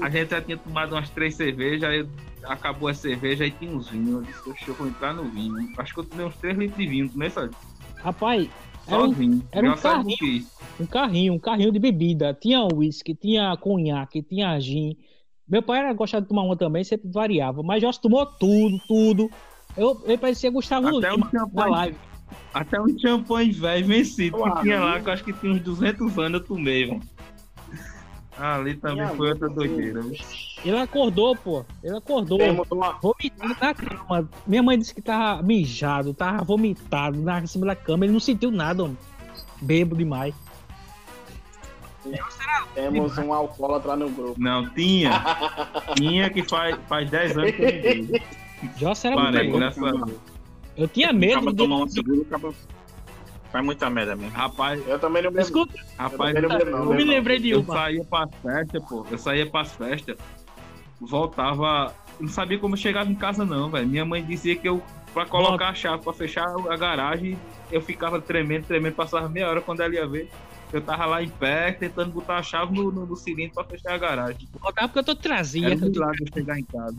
a gente já tinha tomado umas três cervejas, aí acabou a cerveja, aí tinha uns vinhos. Eu disse, "Oxe, eu vou entrar no vinho. Acho que eu tomei uns 3 litros de vinho, tomei só, Rapaz, era só um, vinho. era um carrinho. um carrinho, um carrinho de bebida. Tinha uísque, tinha conhaque, tinha gin. Meu pai era gostava de tomar uma também, sempre variava. Mas Jossa tomou tudo, tudo. Eu, eu parecia Gustavo Até Lima um na champanhe, live. até um champanhe velho vencido que Claro. tinha lá, que eu acho que tinha uns 200 anos eu tomei, velho. Ali também foi outra doideira. Ele acordou, pô. Ele acordou. Uma. Vomitado na cama. Minha mãe disse que tava mijado, tava vomitado na em cima da cama. Ele não sentiu nada, homem. Bebo demais. Temos um alcoólatra no grupo. Não, tinha. tinha que faz, faz 10 anos que eu não era Parei, muito louco. graças a Deus. Eu tinha medo Acaba de. tomar um seguro, acaba. Faz muita merda mesmo. Rapaz, Eu também não bebo. Escuta, rapaz, Eu não eu não. me lembrei de Eu uma. saía pras festas, pô. Eu saía pras festas, voltava. eu Não sabia como eu chegava em casa, não, velho. Minha mãe dizia que eu, pra colocar a chave, pra fechar a garagem, eu ficava tremendo, tremendo, passava meia hora quando ela ia ver. Eu tava lá em pé, tentando botar a chave no, no, no cilindro pra fechar a garagem. Voltava porque eu tô trazia. Era um milagre chegar em casa.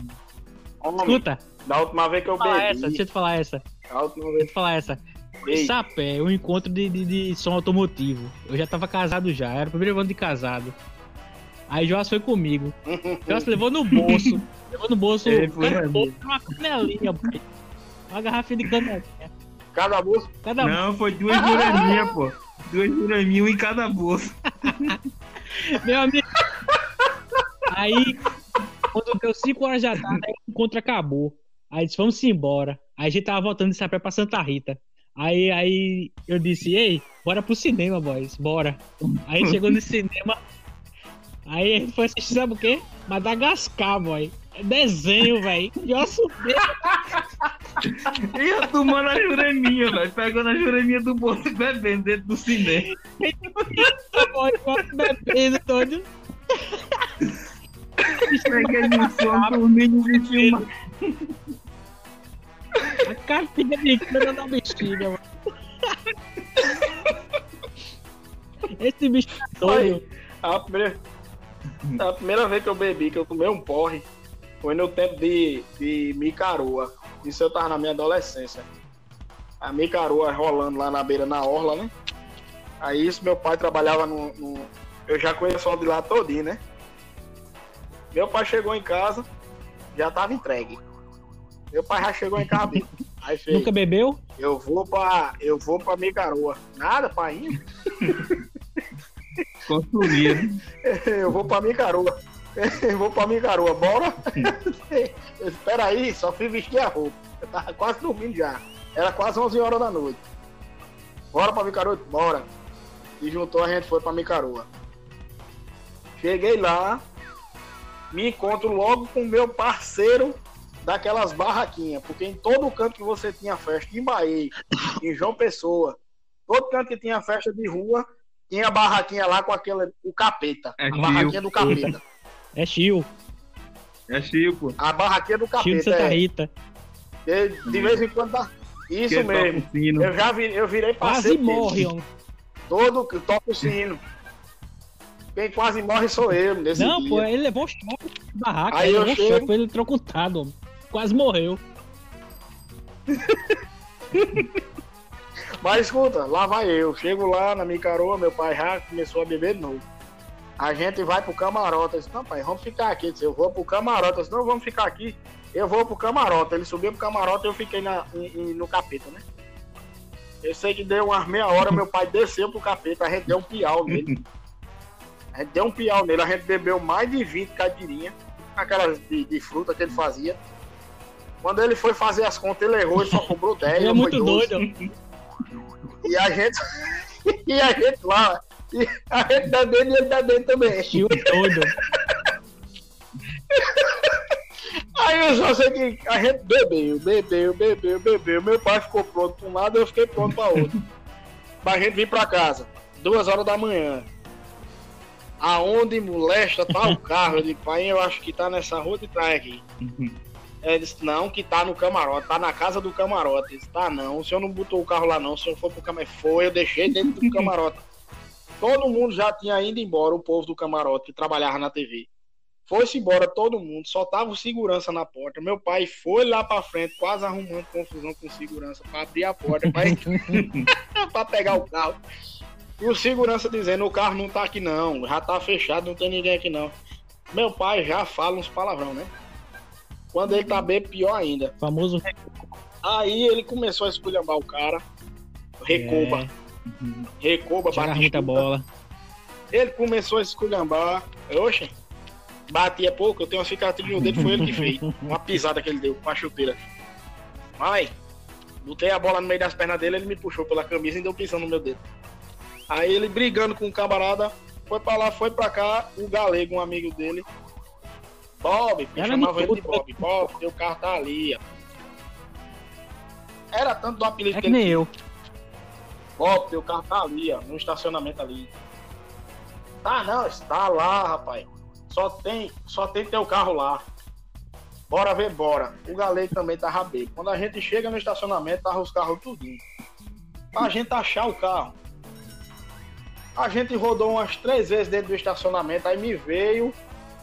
Homem, Escuta, da última vez que eu fala essa, bebi. deixa eu te falar essa. Da última Deixa eu vez. te falar essa. Ei, Sapé, um encontro de, de, de som automotivo. Eu já tava casado já, era o primeiro ano de casado. Aí Joás foi comigo. Joás levou no bolso. levou no bolso bolso, uma canelinha, pai. Uma garrafinha de canelinha. Cada bolsa. Cada Não, foi duas juraminhas, pô. Duas juraminhas em cada bolso. Meu amigo. Aí, quando deu 5 horas da tarde, o encontro acabou. Aí disse, vamos embora. Aí a gente tava voltando de Sapé pra Santa Rita. Aí, aí eu disse, ei, bora pro cinema, boys, bora. Aí chegou no cinema. Aí a gente foi assistir, sabe o quê? Madagascar, boy. É desenho, velho. E eu tomando a jureminha, velho. Pegando a jureminha do bolso e bebendo dentro do cinema. bebendo todo. Peguei no sono, dormindo, vesti uma. A cartinha de cana na bexiga, mano. Esse bicho tá doido. Aí, a primeira, a primeira vez que eu bebi, que eu tomei um porre, foi no tempo de, de micaroa. Isso eu tava na minha adolescência. A micaroa rolando lá na beira, na orla, né? Aí isso, meu pai trabalhava no... no- eu já conheço o de lá todinho, né? Meu pai chegou em casa, já tava entregue. Meu pai já chegou em casa. Aí fez, Nunca bebeu? eu vou pra, eu vou pra micaroa. Nada, pai. Consumia. Eu vou pra Micaroa. Vou pra Micaroa, bora? Espera aí, só fui vestir a roupa. Eu tava quase dormindo já. Era quase 11 horas da noite. Bora pra Micaroa? Bora. E juntou, a gente foi pra Micaroa. Cheguei lá, me encontro logo com o meu parceiro daquelas barraquinhas, porque em todo canto que você tinha festa, em Bahia, em João Pessoa, todo canto que tinha festa de rua, tinha a barraquinha lá com aquele, o capeta. É a barraquinha do capeta. É Chio. É tipo. A barraquinha do Chio de capeta. Santa É. Rita. De, de vez em quando dá. Isso que mesmo. Eu já vi, eu virei Quase parceiro. dele. morre, homem. Todo que toca o sino. Quem quase morre sou eu nesse Não, dia. pô, ele levou choque na barraca. Aí ele eu levou chego- choque, foi eletrocutado, homem. Quase morreu. Mas escuta, lá vai eu. Chego lá na Micaroa, meu pai já começou a beber de novo. A gente vai pro camarote. Eu disse, não, pai, vamos ficar aqui. Eu, disse, eu vou pro camarote. Eu disse, não, vamos ficar aqui. Eu vou pro camarote. Ele subiu pro camarote e eu fiquei na, em- em- no capeta, né? Eu sei que deu umas meia hora, meu pai desceu pro capeta, a gente deu um piau nele. A gente deu um piau nele, a gente bebeu mais de 20 caipirinhas, aquelas de, de fruta que ele fazia. Quando ele foi fazer as contas, ele errou, ele só cobrou 10. Ele é muito fui 12. doido. E a gente. e a gente lá. E a gente bebendo e ele bebendo também. Tio doido. Aí eu só sei que a gente bebeu, bebeu, bebeu, bebeu. Meu pai ficou pronto pra um lado, eu fiquei pronto pra outro. pra gente vir pra casa. Duas horas da manhã. Aonde molesta tá o carro? Disse, pai, eu acho que tá nessa rua de trás aqui. Ele disse, não, que tá no camarote, tá na casa do camarote. Eu disse, tá não, o senhor não botou o carro lá não, o senhor foi pro camarote. Foi, eu deixei dentro do camarote. Todo mundo já tinha ido embora, o povo do camarote que trabalhava na TV. Foi-se embora todo mundo, só tava o segurança na porta. Meu pai foi lá pra frente, quase arrumando confusão com o segurança pra abrir a porta, pra, pra pegar o carro. E o segurança dizendo: o carro não tá aqui não, já tá fechado, não tem ninguém aqui não. Meu pai já fala uns palavrão, né? Quando ele tá bem, pior ainda. Famoso Aí ele começou a esculhambar o cara. Recoba, É, recoba, jogar muita bola. Ele começou a esculhambar. Oxe, batia pouco, eu tenho uma cicatriz no dedo, foi ele que fez. Uma pisada que ele deu com a chuteira. Ai, botei a bola no meio das pernas dele, ele me puxou pela camisa e deu pisão no meu dedo. Aí ele brigando com o camarada, foi pra lá, foi pra cá, o galego, um amigo dele. Bob, Era chamava ele de. Bob. Bob, teu carro tá ali, ó. Era tanto do apelido É que que ele nem eu. Ó, teu carro tá ali, ó, no estacionamento ali. Tá não, está lá, rapaz. Só tem, só tem teu carro lá. Bora ver, bora. O galego também tava bem. Quando a gente chega no estacionamento, tava os carros tudinho. Pra gente achar o carro. A gente rodou umas três vezes dentro do estacionamento, aí me veio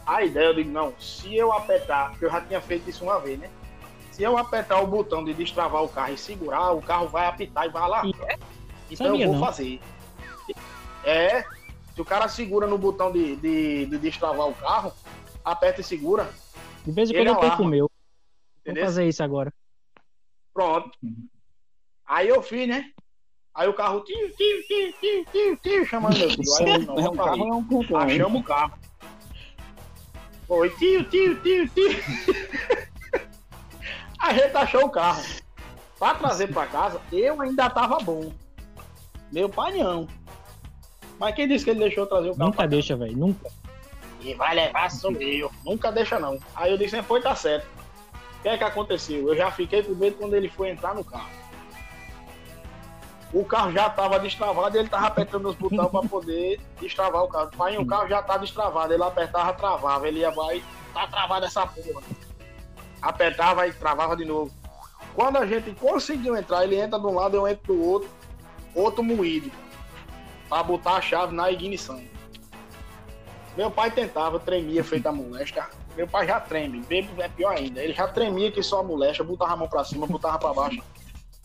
a ideia, eu digo, não, se eu apertar, porque eu já tinha feito isso uma vez, né? Se eu apertar o botão de destravar o carro e segurar, o carro vai apitar e vai lá. Então Sabia, eu vou não. fazer. É, se o cara segura no botão de, de, de destravar o carro, aperta e segura, De vez em quando eu perco alarma. o meu. Vou entendeu? fazer isso agora. Pronto. Aí eu fiz, né? Aí o carro, tio, tio, tio, tio, tio, tio, chamando meu filho. Aí eu, não, É um carro, ali. é um concorrente. Achamos o carro. Foi, tio, tio, tio, tio. A gente achou o carro. Pra trazer pra casa, eu ainda tava bom. Meu pai não. Mas quem disse que ele deixou trazer o carro Nunca deixa, velho. Nunca. e vai levar sou eu. Nunca deixa não. Aí eu disse, foi, tá certo. O que é que aconteceu? Eu já fiquei com medo quando ele foi entrar no carro. O carro já tava destravado e ele tava apertando os botões para poder destravar o carro. Pai, o carro já tá destravado. Ele apertava, travava. Ele ia, vai, tá travado essa porra. Apertava e travava de novo. Quando a gente conseguiu entrar, ele entra de um lado, eu entro do outro. Outro moído. Pra botar a chave na ignição. Meu pai tentava, tremia, feita a molesta. Meu pai já treme, bebo é pior ainda. Ele já tremia que só a molesta, botava a mão pra cima, botava pra baixo.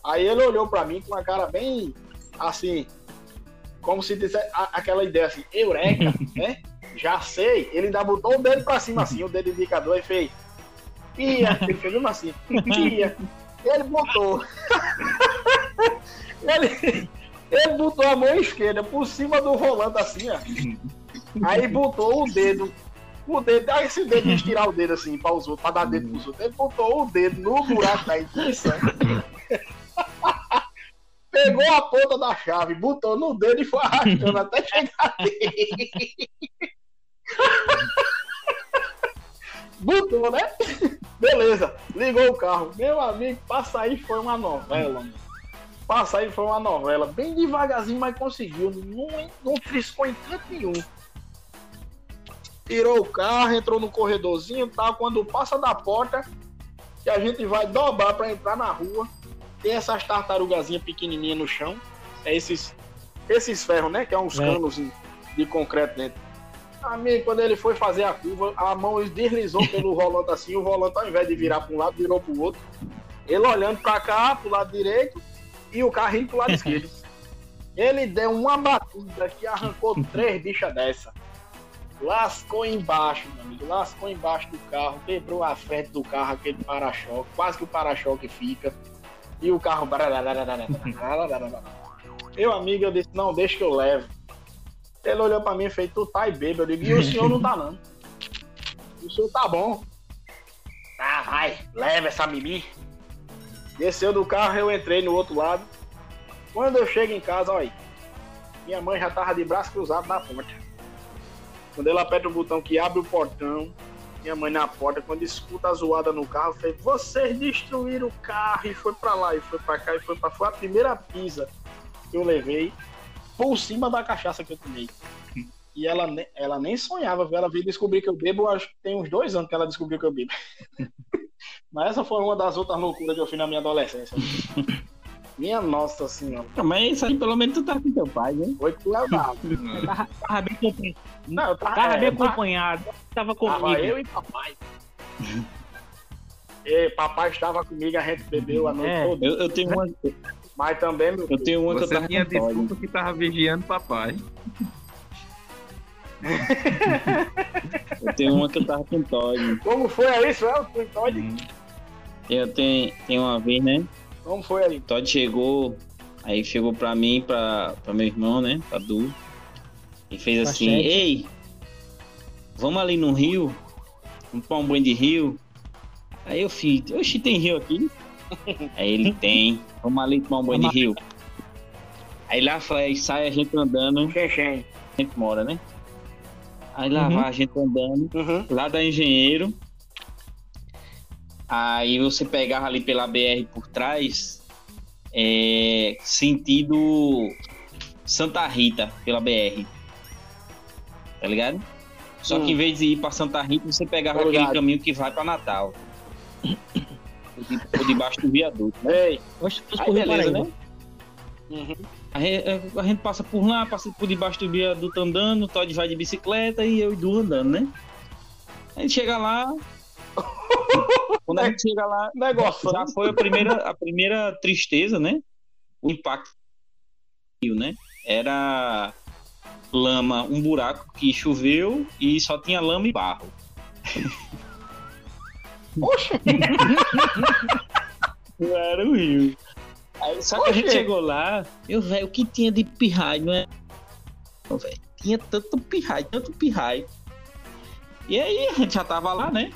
Aí ele olhou pra mim com uma cara bem assim, como se dissesse aquela ideia assim, eureka, né? Já sei. Ele ainda botou o dedo pra cima assim, o dedo indicador e fez. Pia, ele fez mesmo assim, pia. Ele botou. ele, ele botou a mão esquerda por cima do volante assim, ó. Aí botou o dedo. O dedo, aí esse dedo de tirar o dedo assim para os outros, para dar dedo pros outros. Ele botou o dedo no buraco da ignição. Pegou a ponta da chave, botou no dedo e foi arrastando até chegar nele. Botou, né? Beleza, ligou o carro. Meu amigo, pra sair foi uma novela. mano. Pra sair foi uma novela. Bem devagarzinho, mas conseguiu. Não, não triscou em canto nenhum. Tirou o carro, entrou no corredorzinho e tal. Quando passa da porta, que a gente vai dobrar pra entrar na rua, tem essas tartarugazinhas pequenininhas no chão. É esses, esses ferros, né? Que é uns É. canos de concreto dentro. Amigo, quando ele foi fazer a curva, a mão deslizou pelo volante assim, o volante ao invés de virar para um lado, virou para o outro. Ele olhando para cá, pro lado direito, e o carro indo pro lado esquerdo. Ele deu uma batida que arrancou três bichas dessa. lascou embaixo, meu amigo. Lascou embaixo do carro, quebrou a frente do carro, aquele para-choque, quase que o para-choque fica. E o carro. Meu amigo, eu disse, não, deixa que eu levo. Ele olhou pra mim e fez, tu tá e bebo. Eu digo, e o senhor não tá não. O senhor tá bom. Tá, vai, leva essa mimi. Desceu do carro, eu entrei no outro lado. Quando eu chego em casa, olha aí. Minha mãe já tava de braço cruzado na porta. Quando ela aperta o botão que abre o portão, minha mãe na porta, quando escuta a zoada no carro, fez: Vocês destruíram o carro e foi pra lá, e foi pra cá, e foi pra. Foi a primeira pisa que eu levei por cima da cachaça que eu tomei. E ela, ela nem sonhava, ela veio descobrir que eu bebo, acho que tem uns dois anos que ela descobriu que eu bebo. Mas essa foi uma das outras loucuras que eu fiz na minha adolescência. Minha nossa senhora. Mas isso aí pelo menos tu tá com teu pai, né? Foi crueldade. Tava, tava bem acompanhado. Não, eu tava, Tava é, bem tava- acompanhado. Tava Tava comigo. eu e papai. E papai estava comigo, a gente bebeu a noite É. toda. Eu, eu tenho uma, Mas também, meu eu tenho uma que eu tava tinha com desculpa que tava vigiando papai. Eu tenho uma que eu tava com Todd. como foi aí, Suel? Tu e Todd? Eu tenho, tenho uma vez, né? Como foi aí? Todd chegou, aí chegou pra mim, pra, pra meu irmão, né? Pra Du. E fez Pra assim, ei, vamos ali no rio, vamos um banho de rio. Aí eu fiz, oxi, tem rio aqui? Aí ele tem, vamos ali tomar um banho de rio. Aí lá vai, sai a gente andando, Xenxen. a gente mora, né? Aí lá Uhum. vai a gente andando, Uhum. lá da Engenheiro. Aí você pegava ali pela BR por trás, é, sentido Santa Rita pela BR. Tá ligado? Só Hum. que em vez de ir pra Santa Rita, você pegava aquele caminho que vai pra Natal. Por de- Por debaixo do viaduto. né? Ei. Aí beleza, né? Uhum. A gente, a gente passa por lá, passa por debaixo do viaduto andando, o Todd vai de bicicleta e eu e Du andando, né? A gente chega lá. Quando a gente chega lá, Negócio. já foi a primeira, a primeira tristeza, né? O impacto, né? Era lama, um buraco que choveu e só tinha lama e barro. Poxa, Não era o rio. Aí, só que a gente chegou lá, eu, velho, o que tinha de pirraio, não é? Velho, tinha tanto pirraio, tanto pirraio. E aí a gente já tava lá, né?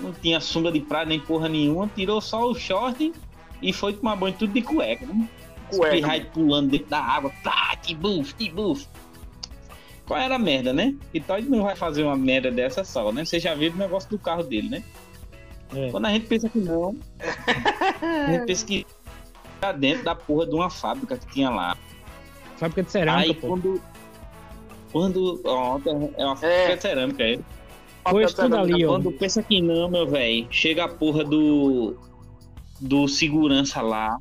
Não, tinha sunga de praia nem porra nenhuma, tirou só o short e foi tomar banho tudo de cueca, né? Cueca. pulando dentro da água, tá, que buf, que buf. Qual era a merda, né? E Todd não vai fazer uma merda dessa só, né? Você já viu o negócio do carro dele, né? É. Quando a gente pensa que não, a gente pensa que tá dentro da porra de uma fábrica que tinha lá. Fábrica de cerâmica, Aí pô. quando. Quando. Ó, é uma fábrica de cerâmica, é. Ali, ó. Quando pensa que não, meu velho, chega a porra do. Do segurança lá,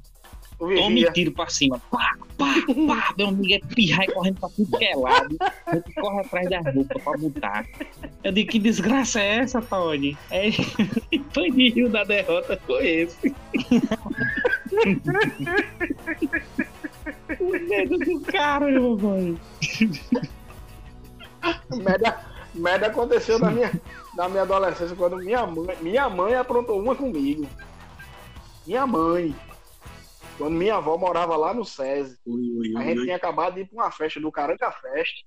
tome tiro pra cima. Pá, pá, pá, meu amigo é pirrai correndo pra tudo que é lado. Corre atrás da roupa pra botar. Eu digo, que desgraça é essa, Tony? É, rio da derrota, foi esse. o medo do cara, meu velho. Merda, merda aconteceu na minha, na minha adolescência quando minha mãe, minha mãe aprontou uma comigo. Minha mãe. Quando minha avó morava lá no SESI. Ui, ui, A gente ui. tinha acabado de ir pra uma festa do Caranga Fest.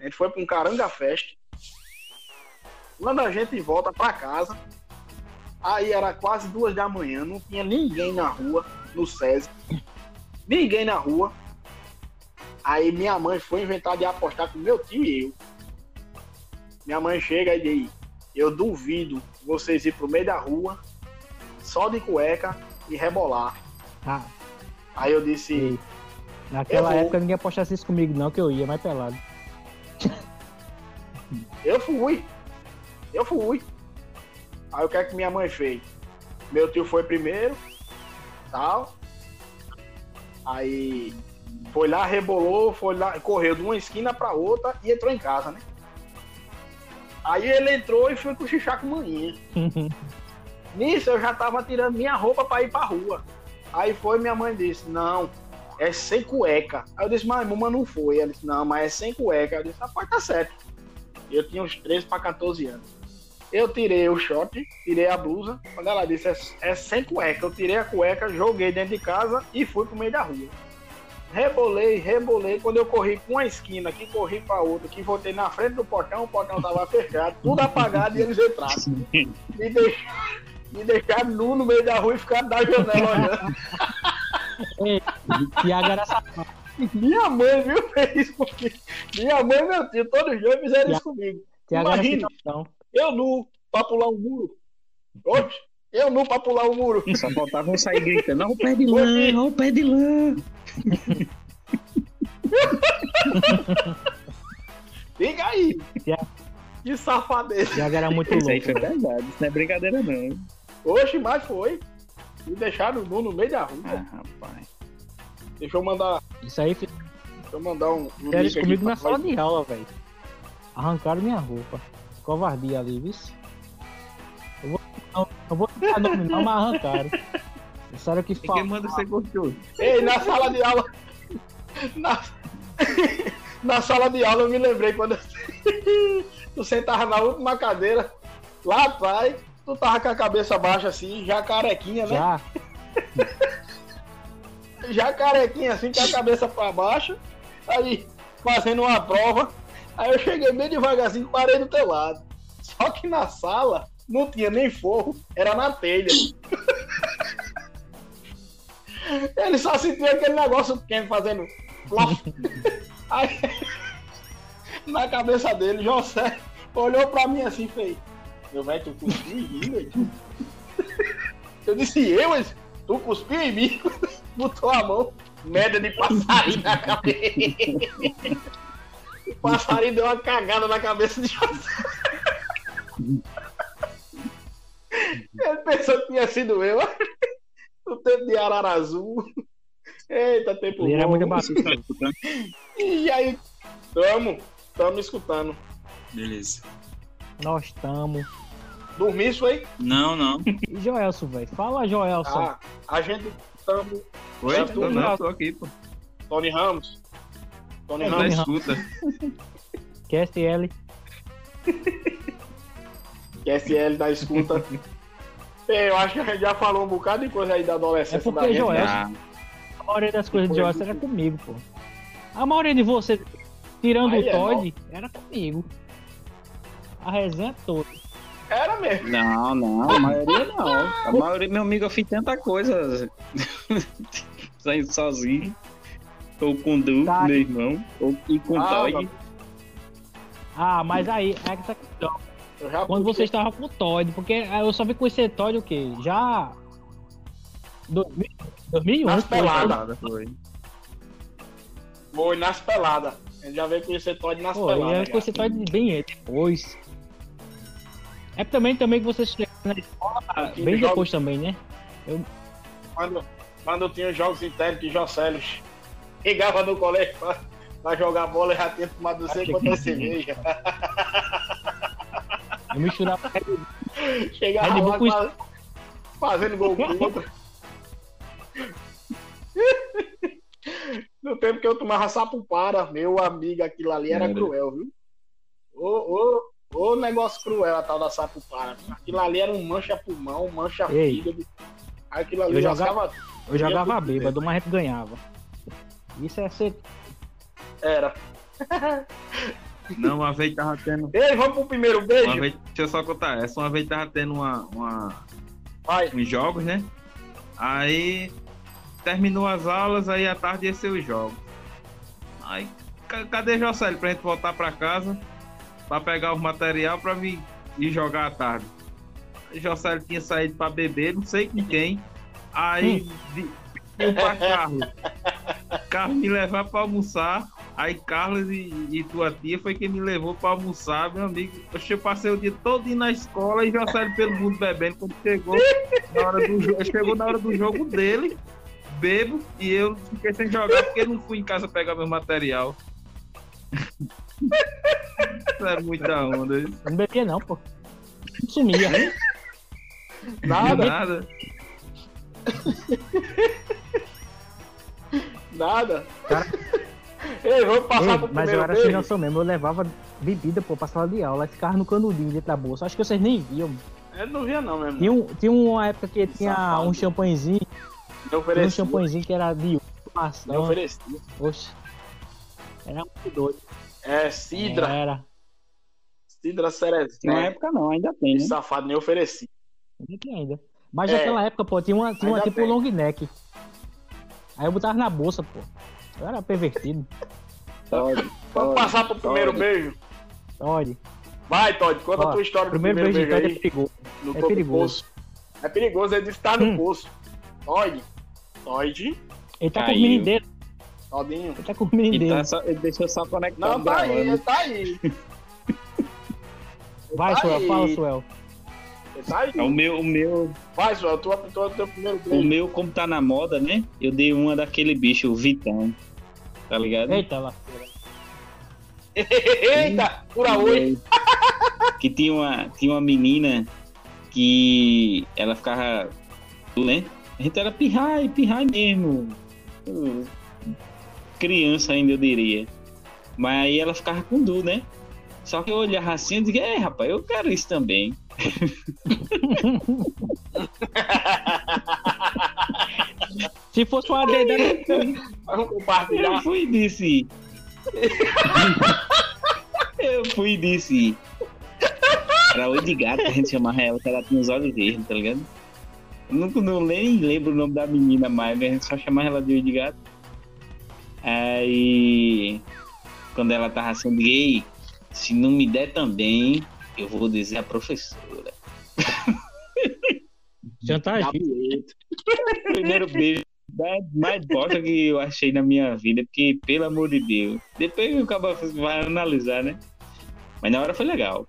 A gente foi pra um Caranga Fest. Quando a gente volta pra casa, aí era quase duas da manhã, não tinha ninguém na rua, no SESI. Ninguém na rua. Aí minha mãe foi inventar de apostar com meu tio e eu. Minha mãe chega e diz, eu duvido vocês ir pro meio da rua, só de cueca e rebolar. Ah, Aí eu disse, Ei. naquela Eu vou. época ninguém apostasse isso comigo, não, que eu ia mais pelado. Eu fui. Eu fui. Aí o que é que minha mãe fez? Meu tio foi primeiro, tal. Aí foi lá, rebolou, foi lá, correu de uma esquina pra outra e entrou em casa, né? Aí ele entrou e foi cochichar com maninha. Nisso eu já tava tirando minha roupa pra ir pra rua. Aí foi minha mãe disse, não, é sem cueca. Aí eu disse, mas mamãe não foi. Ela disse, não, mas é sem cueca. Eu disse, pode tá certo. Eu tinha uns 13 para 14 anos. Eu tirei o short, tirei a blusa. Quando ela disse, é, é sem cueca. Eu tirei a cueca, joguei dentro de casa e fui pro meio da rua. Rebolei, rebolei. Quando eu corri pra uma esquina, que corri pra outra, que voltei na frente do portão, o portão tava fechado, tudo apagado e eles entraram. Me deixaram, me deixaram nu no meio da rua e ficaram da janela olhando. Ei, Tiago era safado. Minha mãe, viu, fez isso comigo. Minha mãe e meu tio, todos dois fizeram isso comigo. Tiago era Imagina. Eu nu pra pular um muro. Oxe, eu nu pra pular um muro. Só faltava eu sair gritando, ó o pé de lã, ó o pé de lã. Liga aí. Yeah. Que safadeza. Tiago era muito Isso aí louco. foi verdade, isso não é brincadeira não. Oxe, mas foi. Me deixaram nu no meio da rua. Ah, rapaz. Deixa eu mandar. Isso aí Deixa eu mandar um. um fizeram isso comigo na sala nós. de aula, velho. Arrancaram minha roupa. Covardia ali, viu? Eu vou, não vou citar nome não, mas arrancaram. Disseram que E quem manda ser gostoso? Ei, na sala de aula. Na, na sala de aula eu me lembrei quando eu- tu sentava na última cadeira, lá atrás, tu tava com a cabeça baixa assim, já carequinha, né? Já, já carequinha assim, com a cabeça pra baixo, aí fazendo uma prova. Aí eu cheguei bem devagarzinho e parei do teu lado. Só que na sala não tinha nem forro, era na telha. Ele só sentia aquele negócio pequeno fazendo. Aí, na cabeça dele, José olhou pra mim assim e fez: Meu velho, tu cuspiu em mim, velho? Eu disse: Eu? Ele, Tu cuspiu em mim? botou a mão, merda de passarinho na cabeça. O passarinho deu uma cagada na cabeça de José. Ele pensou que tinha sido eu. O tempo de arara azul. Eita, tempo ele era bom. muito bacana. Tá escutando? E aí, tamo, tamo escutando. Beleza. Nós estamos. Dormir isso aí? Não, não. E Joelson, velho? Fala, Joelson. Ah, a gente tamo. Oi? Já Tô, não, tô aqui, pô. Tony Ramos. Tony Na Ramos. escuta. QSL. QSL da escuta. Eu acho que a gente já falou um bocado de coisa aí da adolescência É porque da gente. Joel- né? A maioria das coisas de Joelson era comigo, pô. A maioria de vocês, tirando Aí o é Todd, era comigo. A resenha toda. Era mesmo. Não, não, a maioria não. A maioria, meu amigo, eu fiz tanta coisa. Saindo sozinho. Ou com o Du, Tá. meu irmão. Ou e com o Ah, Todd. Ah, mas aí, é que tá questão. Eu já Quando puxei- você estava com o Todd, porque eu só vi conhecer Todd o quê? Já. 2000 2001, Nas peladas. Foi. Foi nas peladas. A gente já veio conhecer Todd nas Pô, eu peladas. já já. conheci Todd bem depois. É também, também que vocês chegaram na escola, Aqui bem depois também, né? Quando, quando tinha os jogos internos que Jocélio chegava no colégio pra, pra jogar bola, já tinha tomado não sei quantas cerveja. Eu misturava. Chegava Red Bull lá com fa- fazendo gol contra. No tempo que eu tomava sapupara, meu amigo, aquilo ali era Era. cruel, viu? Ô, ô, ô negócio cruel a tal da sapupara. Aquilo ali era um mancha pulmão, um mancha Ei. fígado. Aquilo ali Eu jogava- Eu jogava bêbado, mas a gente ganhava. Isso é ser. Era. Não, uma vez tava tendo. Ei, vamos pro primeiro Uma beijo. vez, deixa eu só contar essa. Uma vez tava tendo uma, uma, Vai. uns jogos, né? Aí terminou as aulas, aí à tarde ia ser os jogos. Aí, ca- cadê Jocélio pra gente voltar pra casa pra pegar o material pra vir ir jogar à tarde? Jocélio tinha saído pra beber, não sei com quem. Aí vi- eu pra Carlos. Carlos me levar pra almoçar. Aí Carlos e, e tua tia foi quem me levou pra almoçar, meu amigo. Eu passei o dia todo na escola e já saiu pelo mundo bebendo. Quando chegou na hora do jogo, chegou na hora do jogo dele, bebo, e eu fiquei sem jogar porque não fui em casa pegar meu material. Isso é muita onda. isso. Não bebia, não, pô. Sumia. Nada, Nada. nada. Cara. Ei, vamos passar Ei, pro mas eu era sem beijo. noção mesmo. Eu levava bebida, pô, pra sala de aula. Ficava no canudinho dentro da bolsa. Acho que vocês nem viam. Eu não via não mesmo. Tinha, um, tinha uma época que tinha Safado. um champanhezinho. Um champanhezinho que era de maçã. oferecia. Oxe. Era muito doido. É, Sidra. Era. Sidra Cerezinha. Na época não, ainda tem, né? Safado, nem ofereci. Ainda tem ainda. Mas É. naquela época, pô, tinha uma, tinha uma tipo tem. long neck. Aí eu botava na bolsa, pô. Eu era pervertido. Pode, Vamos passar pro primeiro beijo. Olha. Vai, Todd, conta Ó, a tua história do Primeiro primeiro beijo beijo, Todd é aí. perigoso. no é perigoso. poço. É perigoso, ele tá no Hum. poço. Todd. Todd. Ele tá com Caiu. o menino dele. Todinho. Ele tá com o menino Ele, dele. tá só, ele deixou só conectado. Não, tá aí, ele tá aí. Vai, tá Suel, aí. fala, Suel. Tá aí. É O meu, o meu, Vai, Suel, tua, tua, teu primeiro o beijo. meu, como tá na moda, né? Eu dei uma daquele bicho, o Vitão. Tá ligado? Eita lá. Eita, pura oi. que tinha uma, tinha uma menina que ela ficava, né? A gente era pirrai, pirrai mesmo. Criança ainda, eu diria. Mas aí ela ficava com Du, né? Só que eu olhava assim e dizia, é, rapaz, eu quero isso também. Se fosse uma dedada, Vamos compartilhar. Eu fui e disse. eu fui e disse. Era oi de gato que a gente chamava ela, que ela tinha os olhos verdes, tá ligado? Eu não, não nem lembro o nome da menina mais, mas a gente só chamava ela de oi de gato. Aí. Quando ela tava sendo gay, se não me der também, eu vou dizer a professora. chantagem. Primeiro beijo mais, mais bosta que eu achei na minha vida, porque, pelo amor de Deus, depois o cara vai analisar, né? Mas na hora foi legal.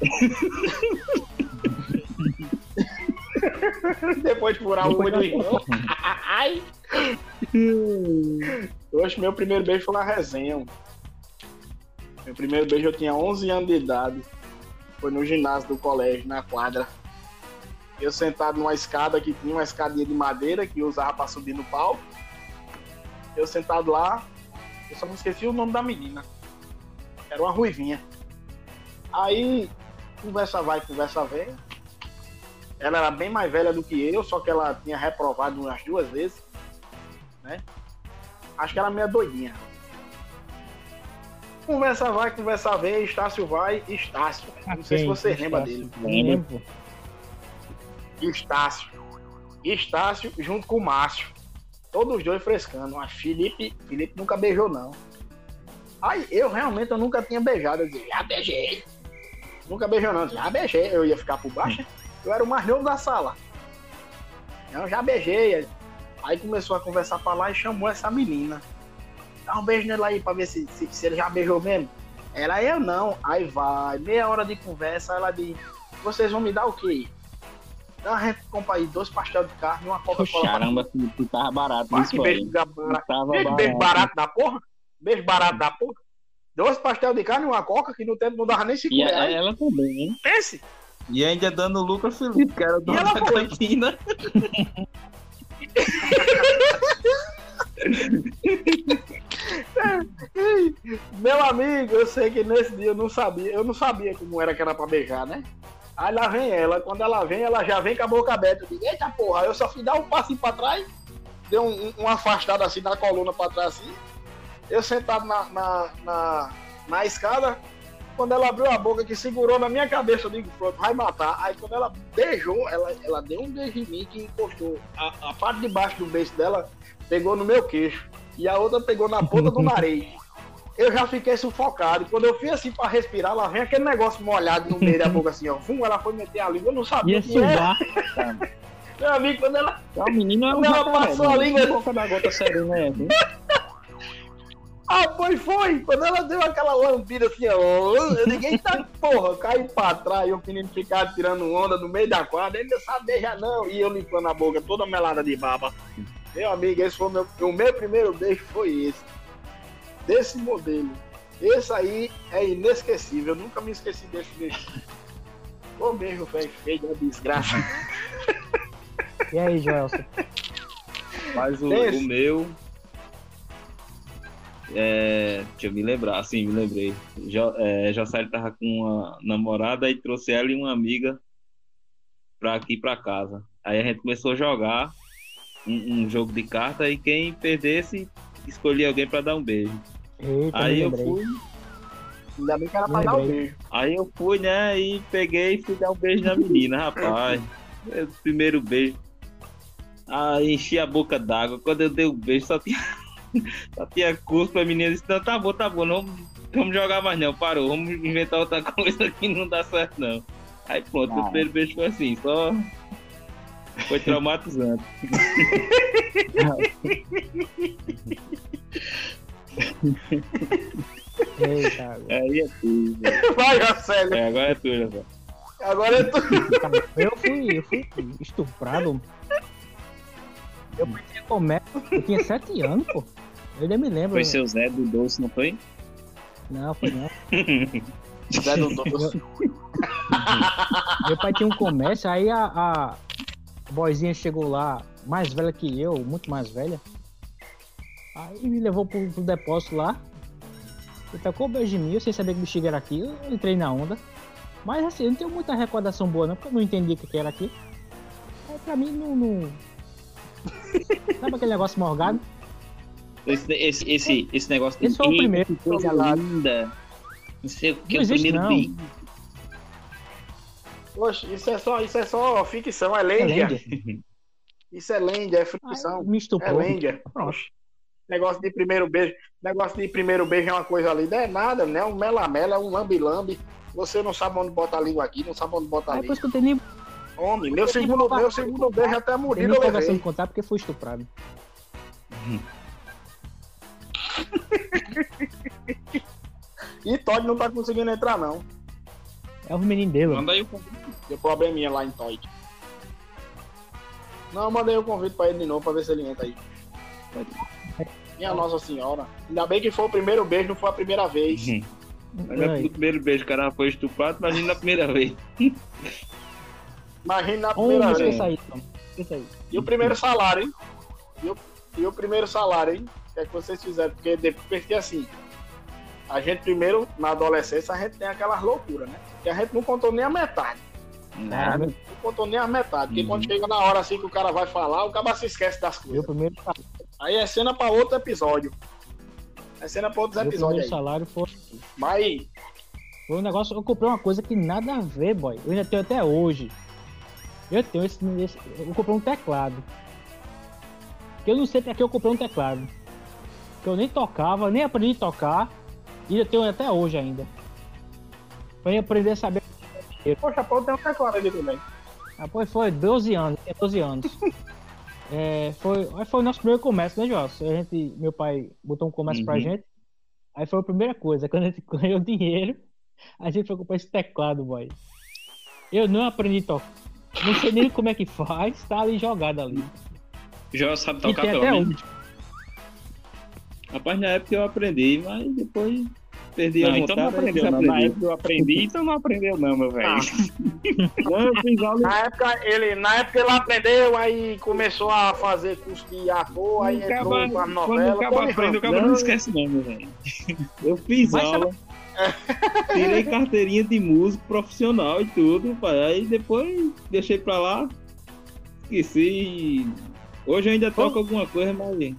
Depois de furar o olho irmão. Ai. Hoje, meu primeiro beijo foi na resenha. mano. Meu primeiro beijo eu tinha 11 anos de idade. Foi no ginásio do colégio, na quadra. Eu sentado numa escada que tinha uma escadinha de madeira que eu usava pra subir no palco. Eu sentado lá, eu só me esqueci o nome da menina. Era uma ruivinha. Aí, conversa vai, conversa vem. Ela era bem mais velha do que eu, só que ela tinha reprovado umas duas vezes. Né? Acho que era meio doidinha. Conversa vai, conversa vem, Estácio vai, Estácio. Não sei se você lembra dele. Lembro. Estácio. Estácio junto com o Márcio. Todos os dois frescando. Mas Felipe, Felipe nunca beijou, não. Aí eu realmente eu nunca tinha beijado. Eu dizia, já beijei. Nunca beijou, não. Já beijei. Eu ia ficar por baixo. Eu era o mais novo da sala. Eu já beijei. Aí começou a conversar pra lá e chamou essa menina. Dá um beijo nele aí pra ver se, se, se ele já beijou mesmo. Ela, eu não. Aí vai, meia hora de conversa, ela diz, vocês vão me dar o quê? Então a gente compra aí dois pastel de carne e uma Coca-Cola. pra- Caramba, que, que tava barato Ah, que beijo barato. Tava Beijo, beijo barato. barato da porra. Beijo barato da porra. Dois pastel de carne e uma coca que no tempo não dava nem 5 E a- reais. ela também, hein? Pense. E ainda dando lucro Felipe, que era o dono ela da foi? cantina. Meu amigo, eu sei que nesse dia eu não sabia, eu não sabia como era que era pra beijar, né? Aí lá vem ela, quando ela vem, ela já vem com a boca aberta. Eu digo, eita porra, eu só fui dar um passinho pra trás, deu um, um, uma afastada assim na coluna pra trás assim. Eu sentado na, na, na, na escada, quando ela abriu a boca que segurou na minha cabeça, eu digo, pronto, vai matar. Aí quando ela beijou, ela, ela deu um beijo em mim que encostou. A, a parte de baixo do beijo dela pegou no meu queixo. E a outra pegou na ponta do nariz. Eu já fiquei sufocado. Quando eu fui assim pra respirar, lá vem aquele negócio molhado no meio da boca assim, ó. Vum, ela foi meter a língua, eu não sabia Ia subar. Meu amigo, quando ela. É um menino é um Quando ela passou a né? língua- boca da gota serena é? Ah, pois foi! Quando ela deu aquela lambida assim, ó. Ninguém tá porra, caiu pra trás e o menino ficava tirando onda no meio da quadra, ele não sabe beijar não. E eu limpando a boca toda melada de baba. Meu amigo, esse foi o meu, o meu primeiro beijo foi esse. Desse modelo. Esse aí é inesquecível. Eu nunca me esqueci desse beijo. Ô beijo, velho, feio da desgraça. E aí, Joelson? Mas o, o meu. É, deixa eu me lembrar, sim, me lembrei. Jo, é, Josélio tava com uma namorada e trouxe ela e uma amiga pra aqui pra casa. Aí a gente começou a jogar um, um jogo de carta e quem perdesse escolhia alguém pra dar um beijo. Eita, Aí eu fui, Ainda bem que era pra dar um beijo. aí eu fui, né, e peguei e fui dar um beijo na menina, rapaz. Meu primeiro beijo. Aí enchi a boca d'água. Quando eu dei o beijo, só tinha, só tinha curso pra menina. Disse, não, tá bom, tá bom, não vamos, jogar mais não, parou. Vamos inventar outra coisa que não dá certo não. Aí pronto, o primeiro beijo foi assim, só foi traumatizante. Eita, agora. Aí é tudo. velho. Vai, Jocélio. É, agora é tudo, velho. Agora é tu. eu fui, eu fui estuprado. Eu fui ter comércio, eu tinha sete anos, pô. Eu ainda me lembro. Foi seu Zé do Doce, não foi? Não, foi não. Zé do Doce. Meu pai tinha um comércio, aí a, a boizinha chegou lá, mais velha que eu, muito mais velha. Aí me levou pro, pro depósito lá. E tacou o beijo em mim, eu sem saber que bexiga era aqui, eu entrei na onda. Mas assim, eu não tenho muita recordação boa não, porque eu não entendi o que que era aqui. Aí pra mim não. não... Sabe aquele negócio morgado? Esse, esse, esse, esse negócio de Esse foi o "Eita, primeiro. que coisa linda. Não sei o que, Não o existe, primeiro não. Poxa, isso é só, isso é só ficção, é É lenda. Isso é lenda, é ficção. me É lenda. Pronto. Negócio de primeiro beijo. Negócio de primeiro beijo é uma coisa ali. Não é nada, né? Um melamela, um lambi-lambi. Você não sabe onde botar a língua aqui, não sabe onde botar Aí ali. depois que eu tenho nem, Homem, meu segundo, meu segundo beijo até eu empolgação levei. de contar porque fui estuprado. E Todd não tá conseguindo entrar, não. É os meninos dele. Manda aí o convite. Deu probleminha lá em Todd. Não, eu mandei o convite pra ele de novo pra ver se ele entra aí. Minha Nossa Senhora. Ainda bem que foi o primeiro beijo, não foi a primeira vez. Mas é Ai. no primeiro beijo o cara foi estuprado, imagina na primeira vez. Imagina na primeira vez. esqueça aí, Tom. Esqueça aí. E o primeiro salário, hein? E o, e o primeiro salário, hein? O que é que vocês fizeram? Porque depois que assim, a gente primeiro, na adolescência, a gente tem aquelas loucuras, né? Que a gente não contou nem a metade. Nada. Não contou nem a metade. Porque Uhum. quando chega na hora assim que o cara vai falar, o cara se esquece das Meu coisas. primeiro, Aí é cena pra outro episódio. É cena pra outros meu episódios aí. salário foi, Mas foi um negócio. Eu comprei uma coisa que nada a ver, boy. Eu ainda tenho até hoje. Eu tenho esse. esse- eu comprei um teclado. Que eu não sei pra que eu comprei um teclado. Que eu nem tocava, nem aprendi a tocar. E eu tenho até hoje ainda. Pra eu aprender a saber. Poxa, pô, tem um teclado ali também. Ah, pois foi 12 anos, tinha 12 anos. É, foi, foi o nosso primeiro comércio, né, Joss? A gente, meu pai botou um comércio pra Uhum. gente. Aí foi a primeira coisa, quando a gente ganhou dinheiro, a gente foi comprar esse teclado, boy. Eu não aprendi a tocar. Não sei nem como é que faz, tá ali jogado ali. Já sabe E tocar tem até também. hoje. Rapaz, na época eu aprendi, mas depois perdi a Não, então vontade. não aprendeu, de não. Na época eu aprendi, então não aprendeu, não, meu velho. Ah. Na época, ele, na época ele aprendeu, aí começou a fazer curso de ator, aí Acaba- entrou com a Quando novela. o cabo Tony aprende, o cabo Não. não esquece, não, meu velho. Eu fiz Mas aula, tirei carteirinha de músico profissional e tudo, pai. Aí depois deixei pra lá, esqueci. Hoje eu ainda toco alguma coisa, mas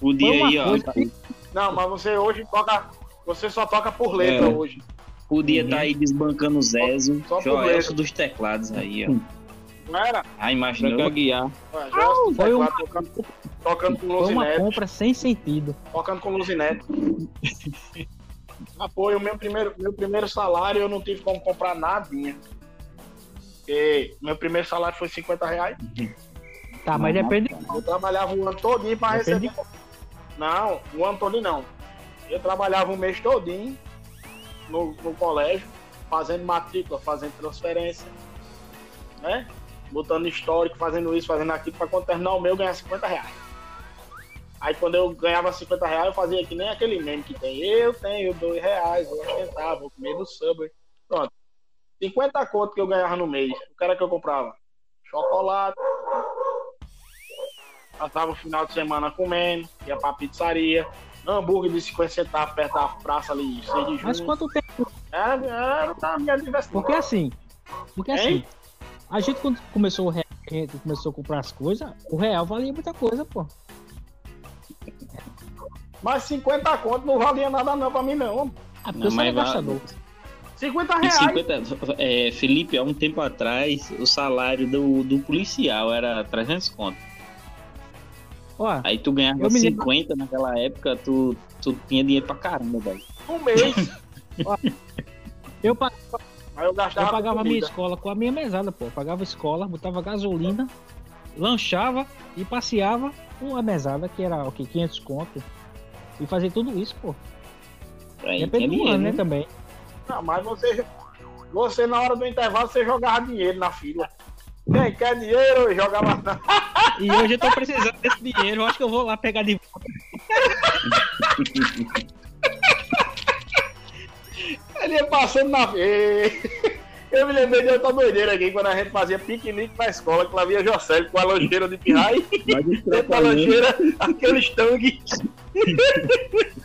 podia uma ir, ó, que Não, mas você hoje toca. Você só toca por letra É. hoje. podia Uhum. estar aí desbancando o Zezo, Só por Joelson letra. dos teclados aí, ó. Não era? Ah, pra imaginou? guiar. É foi uma- tocando, tocando com foi uma Luzinete. compra sem sentido. Tocando com Luzinete. Apoio, meu primeiro, meu primeiro salário eu não tive como comprar nadinha. Porque meu primeiro salário foi 50 reais. Tá, mas depende. Eu trabalhava o ano todinho para Depende receber. Não, o ano todinho não. Eu trabalhava o mês todinho no, no colégio, fazendo matrícula, fazendo transferência, né? Botando histórico, fazendo isso, fazendo aquilo, para quando terminar o meu eu ganhar 50 reais. Aí quando eu ganhava 50 reais, eu fazia que nem aquele meme que tem. Eu tenho dois reais, vou tentar, vou comer no Subway. Pronto. 50 conto que eu ganhava no mês. O cara que eu comprava? Chocolate, Passava o final de semana comendo, ia pra pizzaria, hambúrguer de 50 centavos perto da praça ali, 6 de junho. Mas quanto tempo? Era, era da minha diversidade. Porque assim, porque Hein? assim, a gente quando começou o real, a gente começou a comprar as coisas, o real valia muita coisa, pô. Mas 50 conto não valia nada não pra mim não. Ah, porque Não, você era mas gastador. 50 E reais. 50, é, Felipe, há um tempo atrás, o salário do, do policial era 300 conto. Ó, Aí tu ganhava Eu me lembro- 50 naquela época, tu, tu tinha dinheiro pra caramba, velho. Um mês. eu, pa- Aí eu gastava eu pagava minha escola com a minha mesada, pô. Eu pagava escola, botava gasolina, lanchava e passeava com a mesada, que era o que? 500 conto. E fazia tudo isso, pô. Aí Depende do ano, né, dinheiro, também. Não, mas você, você na hora do intervalo, você jogava dinheiro na fila. Quem quer dinheiro, eu jogava na... E hoje eu tô precisando desse dinheiro, eu acho que eu vou lá pegar de volta. Ele ia passando na Eu me lembrei de outra doideira aqui, quando a gente fazia piquenique na escola, que lá via Jocélio com a lancheira de pirrai. Dentro da trapalhões- lancheira, aquele estangue.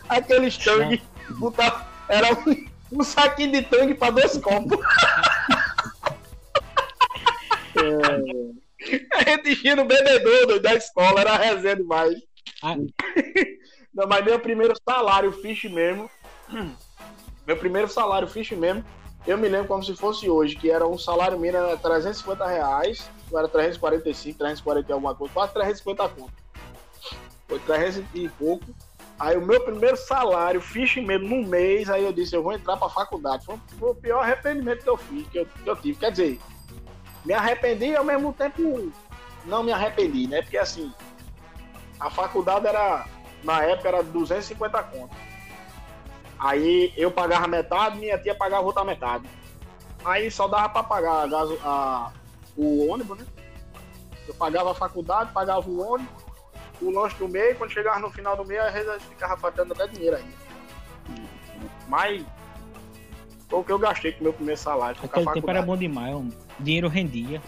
aquele estangue. Botava, era um, um saquinho de tangue para dois copos. A gente ia no bebedouro da escola, era resenha demais. Ah. Não, mas meu primeiro salário fixe mesmo. Meu primeiro salário fixe mesmo. Eu me lembro como se fosse hoje, que era um salário mínimo era 350 reais, era 345, 340 e alguma coisa, quase 350 conto. Foi 300 e pouco. Aí o meu primeiro salário, fixe mesmo, num mês, aí eu disse, eu vou entrar pra faculdade. Foi, foi o pior arrependimento que eu fiz, que eu, que eu tive. Quer dizer, me arrependi e ao mesmo tempo não me arrependi, né? Porque assim, a faculdade era, na época, era 250 conto. Aí eu pagava metade, minha tia pagava outra metade. Aí só dava pra pagar a gaso, a, o ônibus, né? Eu pagava a faculdade, pagava o ônibus, o lanche do meio, quando chegava no final do mês, às vezes eu ficava faltando até dinheiro ainda. Mas foi o que eu gastei com o meu primeiro salário. a Aquele tempo era bom demais, o dinheiro rendia.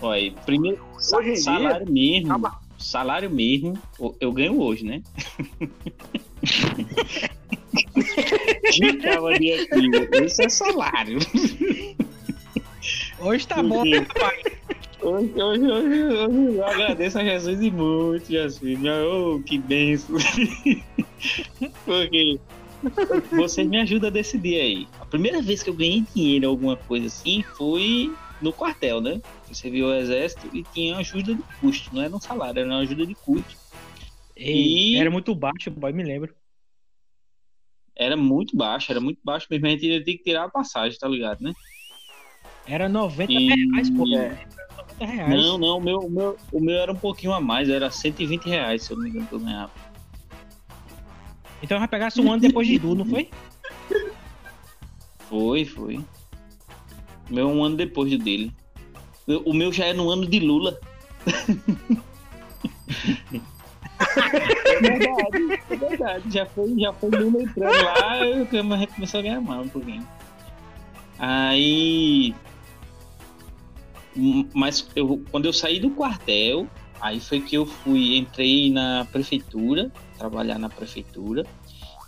Olha, primeiro, sa- Hoje em dia, salário mesmo, acaba- salário mesmo, eu ganho hoje, né? Esse é salário. Hoje tá bom, né, pai? Hoje, hoje, hoje, hoje eu agradeço a Jesus e muito, Jesus. Oh, que benção. Porque vocês me ajudam a decidir aí. A primeira vez que eu ganhei dinheiro, alguma coisa assim, foi no quartel, né? Eu servi o exército e tinha ajuda de custo, não era um salário, era uma ajuda de custo. Ei, E- Era muito baixo, boy, me lembro. Era muito baixo, era muito baixo mesmo. A gente ainda tinha que tirar a passagem, tá ligado, né? Era 90 E- reais, pô. É. Era 90 reais. Não, não, o meu, o, meu, o meu era um pouquinho a mais, era 120 reais, se eu não me engano, que eu ganhava. Então já pegasse um ano depois de tudo, não foi? Foi, foi. O meu é um ano depois do dele. O meu já é no ano de Lula. é verdade, é verdade. Já foi, já foi Lula entrando lá, eu, começou a ganhar mal um pouquinho. Aí. Mas eu, quando eu saí do quartel, aí foi que eu fui, entrei na prefeitura, trabalhar na prefeitura,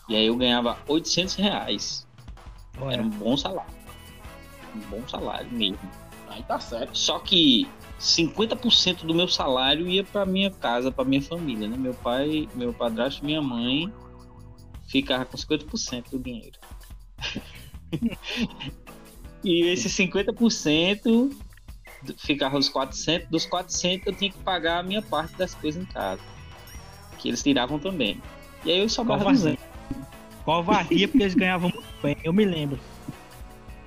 e aí eu ganhava 800 reais. Era um bom salário. Um bom salário mesmo. Aí tá certo. Só que 50% do meu salário ia para minha casa, para minha família, né? Meu pai, meu padrasto minha mãe ficava com 50% do dinheiro. e esse 50% ficava os 400, dos 400 eu tinha que pagar a minha parte das coisas em casa, que eles tiravam também. E aí eu sobrava Covardia. 200. Covardia, porque eles ganhavam muito bem, eu me lembro.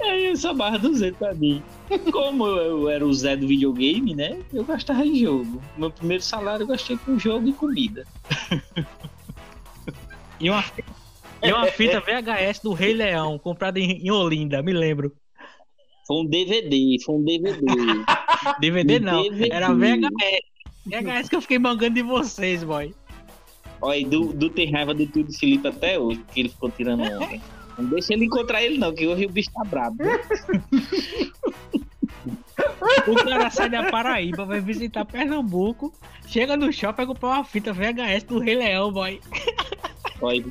Aí eu só barra 200 pra mim. Como eu, eu era o Zé do videogame, né? Eu gastava em jogo. Meu primeiro salário eu gastei com jogo e comida. E uma, e uma fita VHS do Rei Leão, comprada em, em Olinda, me lembro. Foi um DVD, foi um DVD. DVD não, DVD. era VHS. VHS que eu fiquei mangando de vocês, boy. Olha, e do, do tem raiva do tio do Felipe até hoje, porque ele ficou tirando onda. Não deixa ele encontrar ele não, que hoje o bicho tá brabo. O cara sai da Paraíba, vai visitar Pernambuco, chega no shopping e comprar uma fita VHS do Rei Leão, boy. Olha,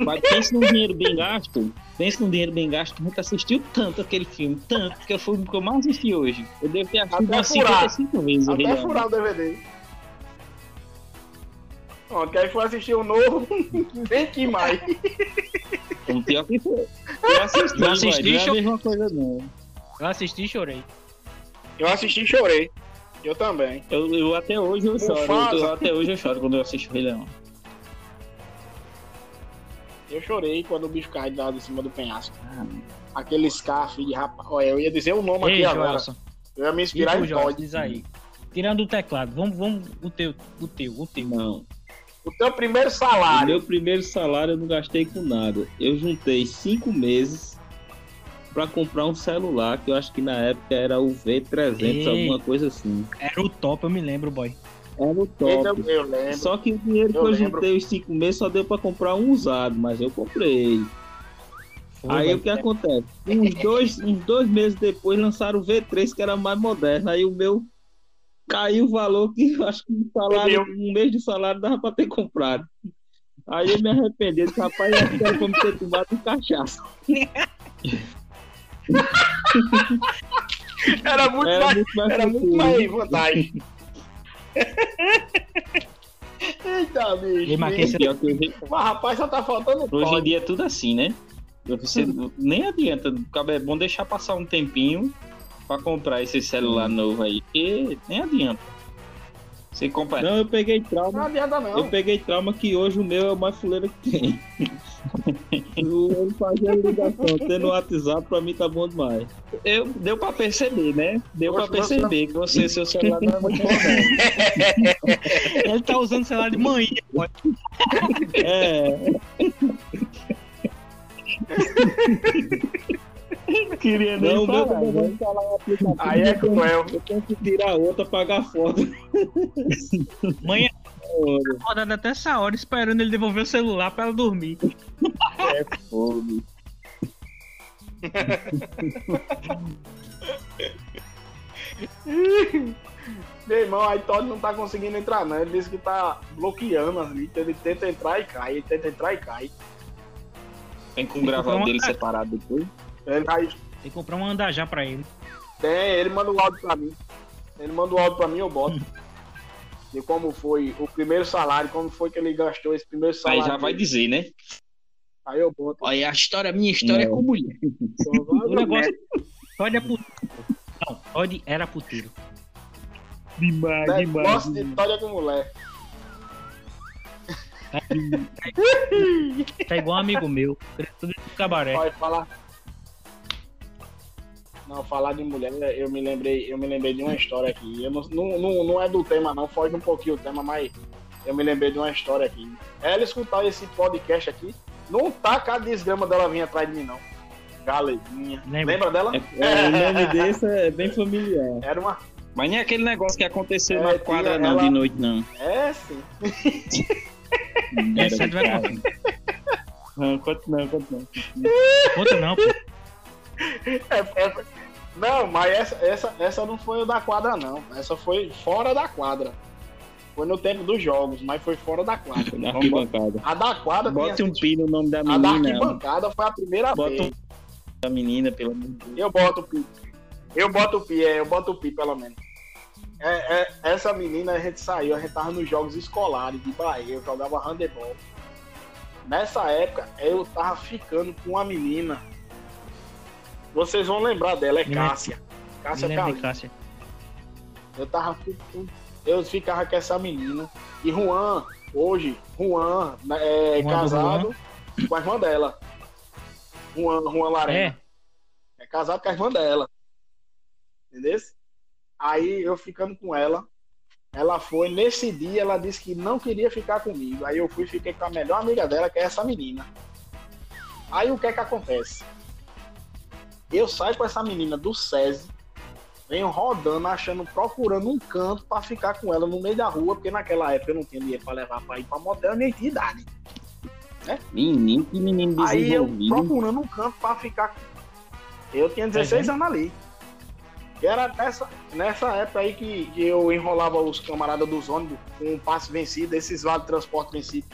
mas pensa num dinheiro bem gasto. Pensa num dinheiro bem gasto. A gente assistiu tanto aquele filme, tanto, que foi o que eu mais assisti hoje. Eu devo ter assistido Até umas furar. 55 vezes. Até Leão. furar o DVD. Pronto, que aí foi assistir o novo, nem que mais. Pior que foi. Eu assisti, Eu assisti, vai, não é a mesma coisa não. Eu assisti e chorei. Eu assisti e chorei. Eu também. Eu, eu até hoje eu choro. Eu, até hoje eu choro quando eu assisto o Rei Leão. Eu chorei quando o bicho caiu lá de cima do penhasco. Aquele scarf de rapaz. Olha, eu ia dizer o nome Ei, aqui agora. Eu ia me inspirar tu, em Joelson, Todd. diz aí. Tirando o teclado, vamos, vamos, o teu, o teu, o teu. Não. O teu primeiro O salário. meu primeiro salário eu não gastei com nada. Eu juntei cinco meses pra comprar um celular, que eu acho que na época era o V300, Ei. alguma coisa assim. Era o top, eu me lembro, boy. Era o Eu, top. eu lembro. Só que o dinheiro que Eu eu lembro. juntei os cinco meses só deu pra comprar um usado, mas eu comprei. Foi, Aí o que acontece? Uns dois, uns dois meses depois lançaram o V3, que era mais moderno. Aí o meu caiu o valor que eu acho que um, salário, um mês de salário dava pra ter comprado. Aí eu me arrependi, disse, rapaz, eu que pra me ter tomado um cachaça. Era muito Era mais. muito mais Era muito mais vantagem. Eita, bicho. Que hoje, Mas rapaz, só tá faltando Hoje em Todd. dia é tudo assim, né? Você nem adianta. É bom deixar passar um tempinho pra comprar esse celular novo aí. Porque nem adianta. Você compra. Não, eu peguei Não trauma. adianta não. Eu peguei trauma que hoje o meu é o mais fuleiro que tem. O- Ele fazia ligação, tendo WhatsApp, pra mim tá bom demais. Eu, deu pra perceber, né? Deu pra Poxa, você- perceber que você, seu celular não é muito moderno. Ele tá usando celular de manhã, boy. É, Queria nem não, o falar, instalar um aplicativo. Aí é cruel. Eu tenho que tirar outra, pagar foto. Manhã acordada até essa hora esperando ele devolver o celular pra ela dormir. Meu irmão, aí Todd não tá conseguindo entrar, não. Ele disse que tá bloqueando ali. Ele tenta entrar e cai. Ele tenta entrar e cai. Tem como gravar o dele separado depois. Ele vai. Tem que comprar um andajá pra ele. Tem, ele manda o áudio pra mim. Ele manda o áudio pra mim, eu boto. De como foi o primeiro salário, como foi que ele gastou esse primeiro Aí salário. já vai dizer, né? Aí eu boto. Olha, a história, minha história é Não. com mulher. O negócio. Todd é puteiro. Não, Todd era puteiro. Demais, Negócio de Todd é com mulher. Tá igual um amigo meu. Tudo de cabaré. Vai falar. Não, falar de mulher, eu me lembrei, eu me lembrei de uma história aqui. Eu não, não, não, é do tema, não, foge um pouquinho o tema, mas eu me lembrei de uma história aqui. Ela escutar esse podcast aqui, não tá com a desgrama dela vir atrás de mim, não. Galeguinha. Lembra? Lembra dela? É, o nome desse é bem familiar. Era uma. Mas nem aquele negócio que aconteceu É, na quadra, não, ela- de noite, não. É, sim. Essa contar. Não, conta não, conta não. Conta não, pô. É, é- Não, mas essa, essa, essa não foi da quadra, não. Essa foi fora da quadra. Foi no tempo dos jogos, mas foi fora da quadra. Na arquibancada. A da quadra Bote tinha um pi no nome da A da menina. arquibancada foi a primeira Bota vez. Da menina, pelo Deus. Eu boto o pi. Eu boto o pi, é, eu boto o pi pelo menos. É, é, essa menina, a gente saiu, a gente tava nos jogos escolares de Bahia, eu jogava handebol. Nessa época, eu tava ficando com uma menina. Vocês vão lembrar dela, é. Cássia. Cássia Calil. Cássia. Eu tava eu ficava com essa menina. E Juan, hoje, Juan né, é Juan do casado com a irmã dela. Juan, Juan Larena. É, É casado com a irmã dela. Entendeu? Aí eu ficando com ela. Ela foi, nesse dia, ela disse que não queria ficar comigo. Aí eu fui e fiquei com a melhor amiga dela, que é essa menina. Aí o que é que acontece? Eu saio com essa menina do SESI, venho rodando, achando, procurando um canto pra ficar com ela no meio da rua, porque naquela época eu não tinha dinheiro pra levar pra ir pra motel, nem tinha idade. Menino, que menino Aí eu desenvolvido. procurando um canto pra ficar. com- Eu tinha 16 anos ali. E era nessa, nessa época aí que, que eu enrolava os camaradas dos ônibus com um passe vencido, esses vale transporte vencido.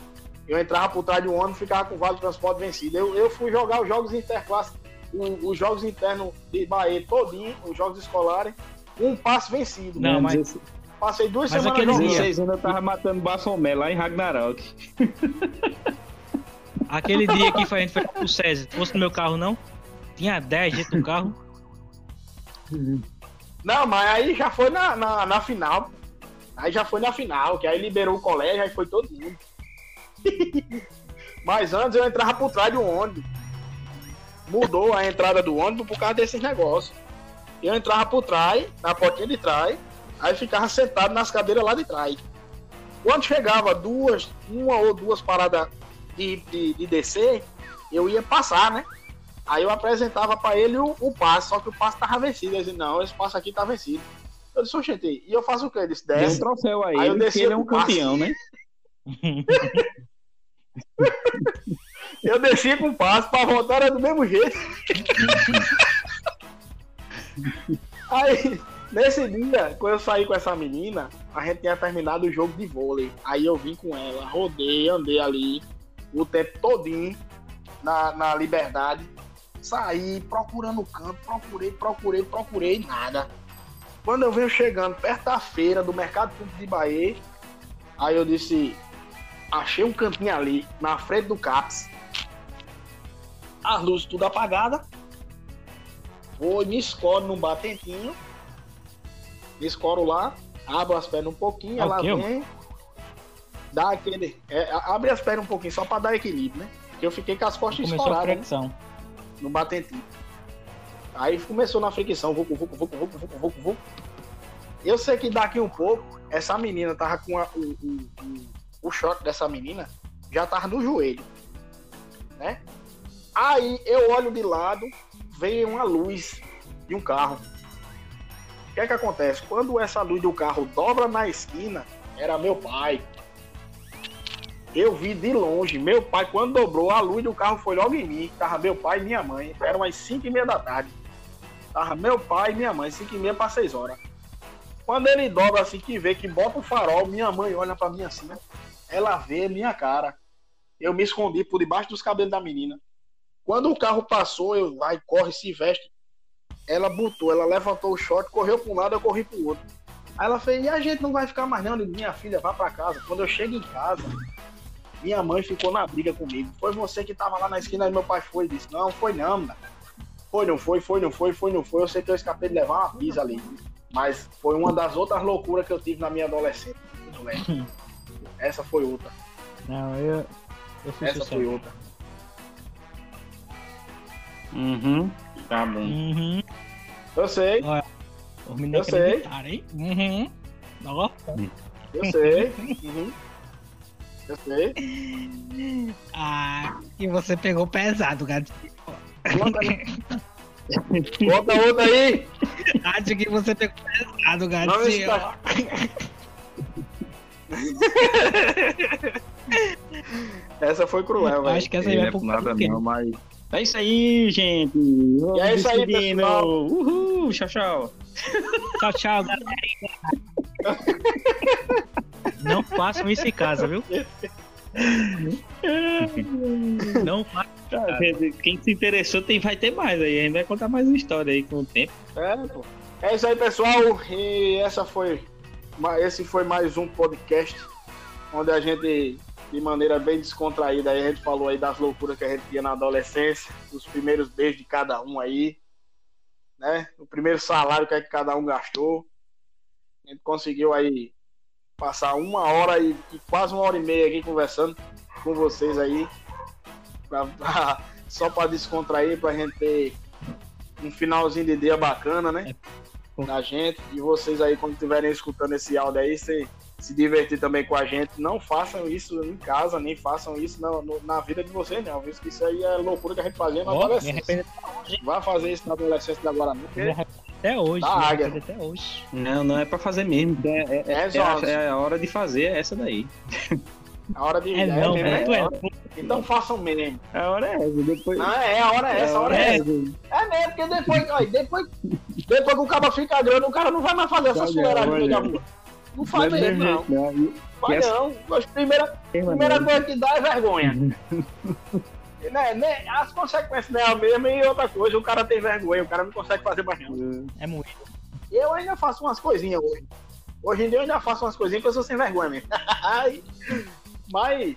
eu entrava por trás do ônibus e ficava com o vale de transporte vencido. Eu, eu fui jogar os jogos interclasse, o- os jogos internos de Bahia todinho, os jogos escolares, um passe vencido. Não, mas- 16 Passei duas Mas semanas aquele jogando. dia- 16 anos eu tava matando Bafomé lá em Ragnarok. Aquele dia que foi- a gente foi pro César, se fosse no meu carro, não? Tinha 10 dentro do carro. Não, mas aí já foi na, na, na final. Aí já foi na final, que aí liberou o colégio, aí foi todo mundo. mas antes eu entrava por trás do ônibus. Mudou a entrada do ônibus por causa desses negócios. Eu entrava por trás, na portinha de trás, aí ficava sentado nas cadeiras lá de trás. Quando chegava duas, uma ou duas paradas de, de, de descer, eu ia passar, né? Aí eu apresentava pra ele o, o passe, só que o passe tava vencido. Ele disse, não, esse passe aqui tá vencido. Eu disse, oxente, e eu faço o quê? Ele disse, Deu um desce. troféu aí, Aí eu ele, desci porque ele é um passe. campeão, né? Eu descia com o passe pra voltar era do mesmo jeito. Aí, nesse dia, quando eu saí com essa menina, a gente tinha terminado o jogo de vôlei. Aí eu vim com ela, rodei, andei ali o tempo todinho na, na liberdade. Saí procurando o canto, procurei, procurei, procurei, nada. Quando eu venho chegando perto da feira do Mercado Público de Bahia, aí eu disse, achei um cantinho ali, na frente do CAPS. As luzes tudo apagadas. Vou e me escoro num batentinho. Me escoro lá, abro as pernas um pouquinho, Ah, ela quê, vem. Dá aquele. é, abre as pernas um pouquinho só pra dar equilíbrio, né? Porque eu fiquei com as costas Começou a escoradas né? fricção. no batentinho. Aí começou na fricção, vucu, vucu, vucu, vucu, vucu, vucu, vucu. Eu sei que daqui um pouco, essa menina tava com a- o, o, o, o short dessa menina, já tava no joelho, né? Aí eu olho de lado, vem uma luz de um carro. O que é que acontece? Quando essa luz do carro dobra na esquina, era meu pai. Eu vi de longe, meu pai, quando dobrou, a luz do carro foi logo em mim. Tava meu pai e minha mãe. Era umas 5 e meia da tarde. Tava meu pai e minha mãe, 5 e meia para 6 horas. Quando ele dobra assim, que vê que bota o farol, minha mãe olha pra mim assim, né? Ela vê minha cara. Eu me escondi por debaixo dos cabelos da menina. Quando o carro passou, eu vai, corre, se veste. Ela botou, ela levantou o short, correu para um lado, eu corri pro outro. Aí ela fez, e a gente não vai ficar mais não, digo, minha filha, vá para casa. Quando eu chego em casa, minha mãe ficou na briga comigo. Foi você que tava lá na esquina e meu pai foi e disse, não, foi não, mano. Foi, não foi, foi, não foi, foi, não foi. Eu sei que eu escapei de levar uma pisa ali. Mas foi uma das outras loucuras que eu tive na minha adolescência. moleque. Essa foi outra. Não, eu. Eu Essa foi outra. Uhum. Tá bom. Uhum. Eu sei, Os meninos Eu sei. hein? Uhum. Ó, eu sei. Uhum. Eu sei. Ah, e você pegou pesado, gato. Conta. Conta outra aí. Acho que você pegou pesado, Não gatinho. está- Essa foi cruel, velho. Acho que essa aí vai é pro nada não, mas... É isso aí, gente. Vamos é isso aí, despedindo. pessoal. Uhul, tchau, tchau. Tchau, tchau, galera. Não façam isso em casa, viu? Não façam. Tá, Quem se interessou tem, vai ter mais aí. A gente vai contar mais uma história aí com o tempo. É, pô. É isso aí, pessoal. E essa foi, esse foi mais um podcast onde a gente, de maneira bem descontraída, aí a gente falou aí das loucuras que a gente tinha na adolescência, dos primeiros beijos de cada um aí, né? O primeiro salário que, é que cada um gastou. A gente conseguiu aí passar uma hora e, e quase uma hora e meia aqui conversando com vocês aí, pra- pra- só para descontrair, pra gente ter um finalzinho de dia bacana, né? Da gente. E vocês aí, quando estiverem escutando esse áudio aí, se, se divertir também com a gente. Não façam isso em casa, nem façam isso na, no- na vida de vocês, não. Visto que isso aí é loucura que a gente fazia na Ó, me adolescência. Vai fazer isso na adolescência de agora, não. me Porque arrependo até hoje. Da arrependo até hoje. Não, não é pra fazer mesmo. É, é- é, é Jorge, a, é a hora de fazer essa daí. a hora de. É não, é. Então façam mesmo. A hora é essa. Depois... Não, é, a hora é essa, a hora é essa. É mesmo, porque depois, olha, depois, depois que o cara fica grande, o cara não vai mais fazer essa olha. de amor. Não faz Não é mesmo, não. não. viu? Faz não. Mas Primeira, primeira não. coisa que dá é vergonha. né, né, as consequências não é a mesma e outra coisa, o cara tem vergonha, o cara não consegue fazer mais não. É muito. Eu ainda faço umas coisinhas hoje. Hoje em dia eu ainda faço umas coisinhas que eu sou sem vergonha mesmo. Mas.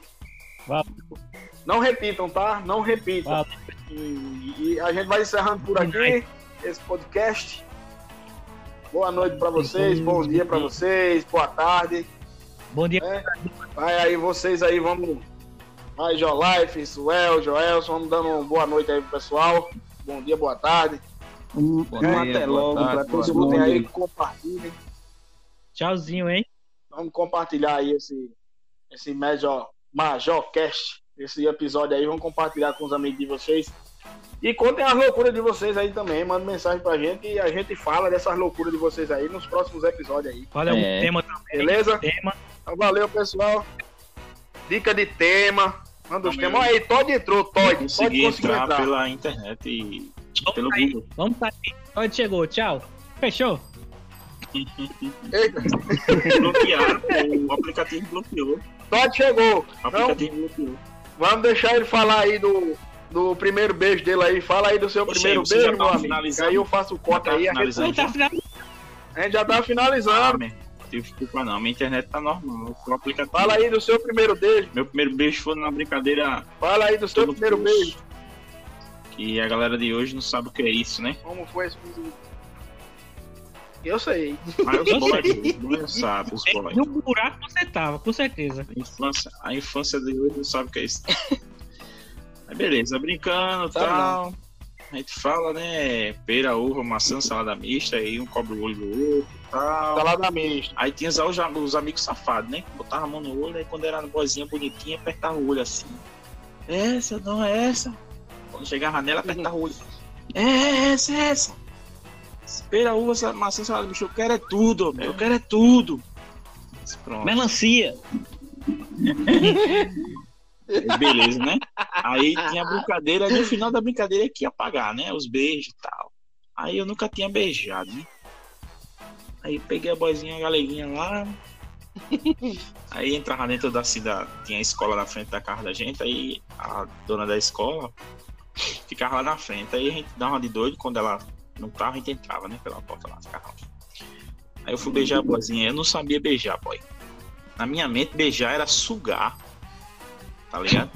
Não repitam, tá? Não repitam. E, e a gente vai encerrando por aqui esse podcast. Boa noite pra vocês, bom dia pra vocês, boa tarde. Bom dia. Vai aí, vocês aí, vamos. Vai, Jolife, Suel, Joelson, vamos dando uma boa noite aí pro pessoal. Bom dia, boa tarde. Um, um dia, até boa logo tarde, pra boa todo Escutem mundo. aí, compartilhem. Tchauzinho, hein? Vamos compartilhar aí esse, esse Major, Major Cast, esse episódio aí. Vamos compartilhar com os amigos de vocês. E contem as loucuras de vocês aí também. Manda mensagem pra gente e a gente fala dessas loucuras de vocês aí nos próximos episódios aí. Olha É. o tema também. Beleza? Tema. Então, valeu, pessoal. Dica de tema. Manda os temas. Olha aí, Todd entrou, Todd. Todd Consegui entrar entrar. pela internet e Vamos pelo sair. Google. Vamos sair. Onde chegou? Tchau. Fechou? Bloquearam, o aplicativo bloqueou. Todd chegou. O aplicativo bloqueou. Vamos deixar ele falar aí do, do primeiro beijo dele aí. Fala aí do seu Poxa, primeiro você já beijo, tá meu amigo. Aí eu faço o corte Já tá aí. A gente, tá final. a gente já tá Ah, finalizando. não tive desculpa não. Minha internet tá normal. O aplicativo. Fala aí do seu primeiro beijo. Meu primeiro beijo foi numa brincadeira Fala aí do seu primeiro curso. beijo. que a galera de hoje não sabe o que é isso, né? Como foi esse primeiro Eu sei. Mas os boys, os boys sabem, os boys. No buraco você tava, com certeza. A infância, a infância de hoje não sabe o que é isso. Mas beleza, brincando e Sabe tal. A gente fala, né? Pera, uva, maçã, salada mista, aí um cobre o olho do outro e tal. Salada mista. Aí tinha os, os amigos safados, né? Botava a mão no olho, aí quando era boazinha bonitinha, apertava o olho assim. Essa, não é essa. Quando chegava nela, apertava o olho. É essa, é essa. Pera, uva, maçã, salada mista, eu quero é tudo, meu, eu quero é tudo. Pronto. Melancia. Beleza, né? Aí tinha a brincadeira, no final da brincadeira que ia pagar, né? Os beijos e tal. Aí eu nunca tinha beijado, né? Aí peguei a boizinha, a galeguinha lá. Aí entrava dentro da cidade, tinha a escola na frente da casa da gente, aí a dona da escola ficava lá na frente. Aí a gente dava uma de doido, quando ela não tava, a gente entrava, né? Pela porta lá, ficava lá. Aí eu fui beijar a boizinha, eu não sabia beijar, boy. Na minha mente, beijar era sugar. Tá ligado?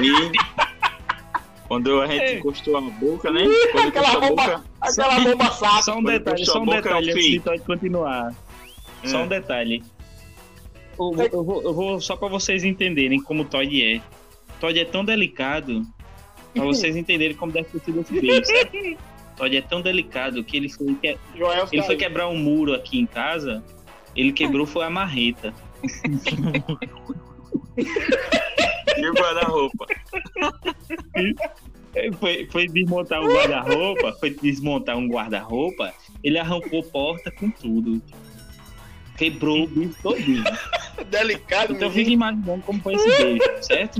Aí, quando a gente encostou a boca, né? Quando Aquela encostou a bomba, boca, aquela bomba saco. Só um detalhe, só um boca, detalhe eu antes de Todd continuar. Só É. um detalhe. Eu, vou- eu vou, eu vou só pra vocês entenderem como o Todd é. Todd é tão delicado pra vocês entenderem como deve ter sido esse beijo. sabe? Todd é tão delicado que ele foi, que- Joel ele foi quebrar um muro aqui em casa. Ele quebrou foi a marreta. e o guarda-roupa. Foi, foi desmontar um guarda-roupa, foi desmontar um guarda-roupa, ele arrancou porta com tudo. Quebrou o bicho todinho. Delicado, Então fica imaginando como foi esse beijo, certo?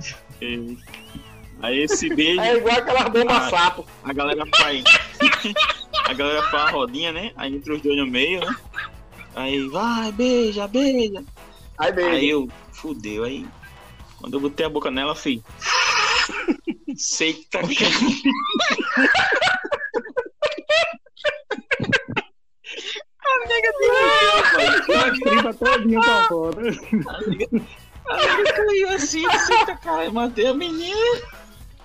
Aí esse beijo, É igual aquela bomba Ah. sapo. a galera faz. a galera faz a rodinha, né? Aí entra os dois no meio, né? Aí vai, beija, beija. Aí, beijo. Aí eu, fudeu. Aí, quando eu botei a boca nela, fiz. Sei que tá As tripas todinha pra fora. Aí eu caiu assim, assim, tá cara, matei a menina.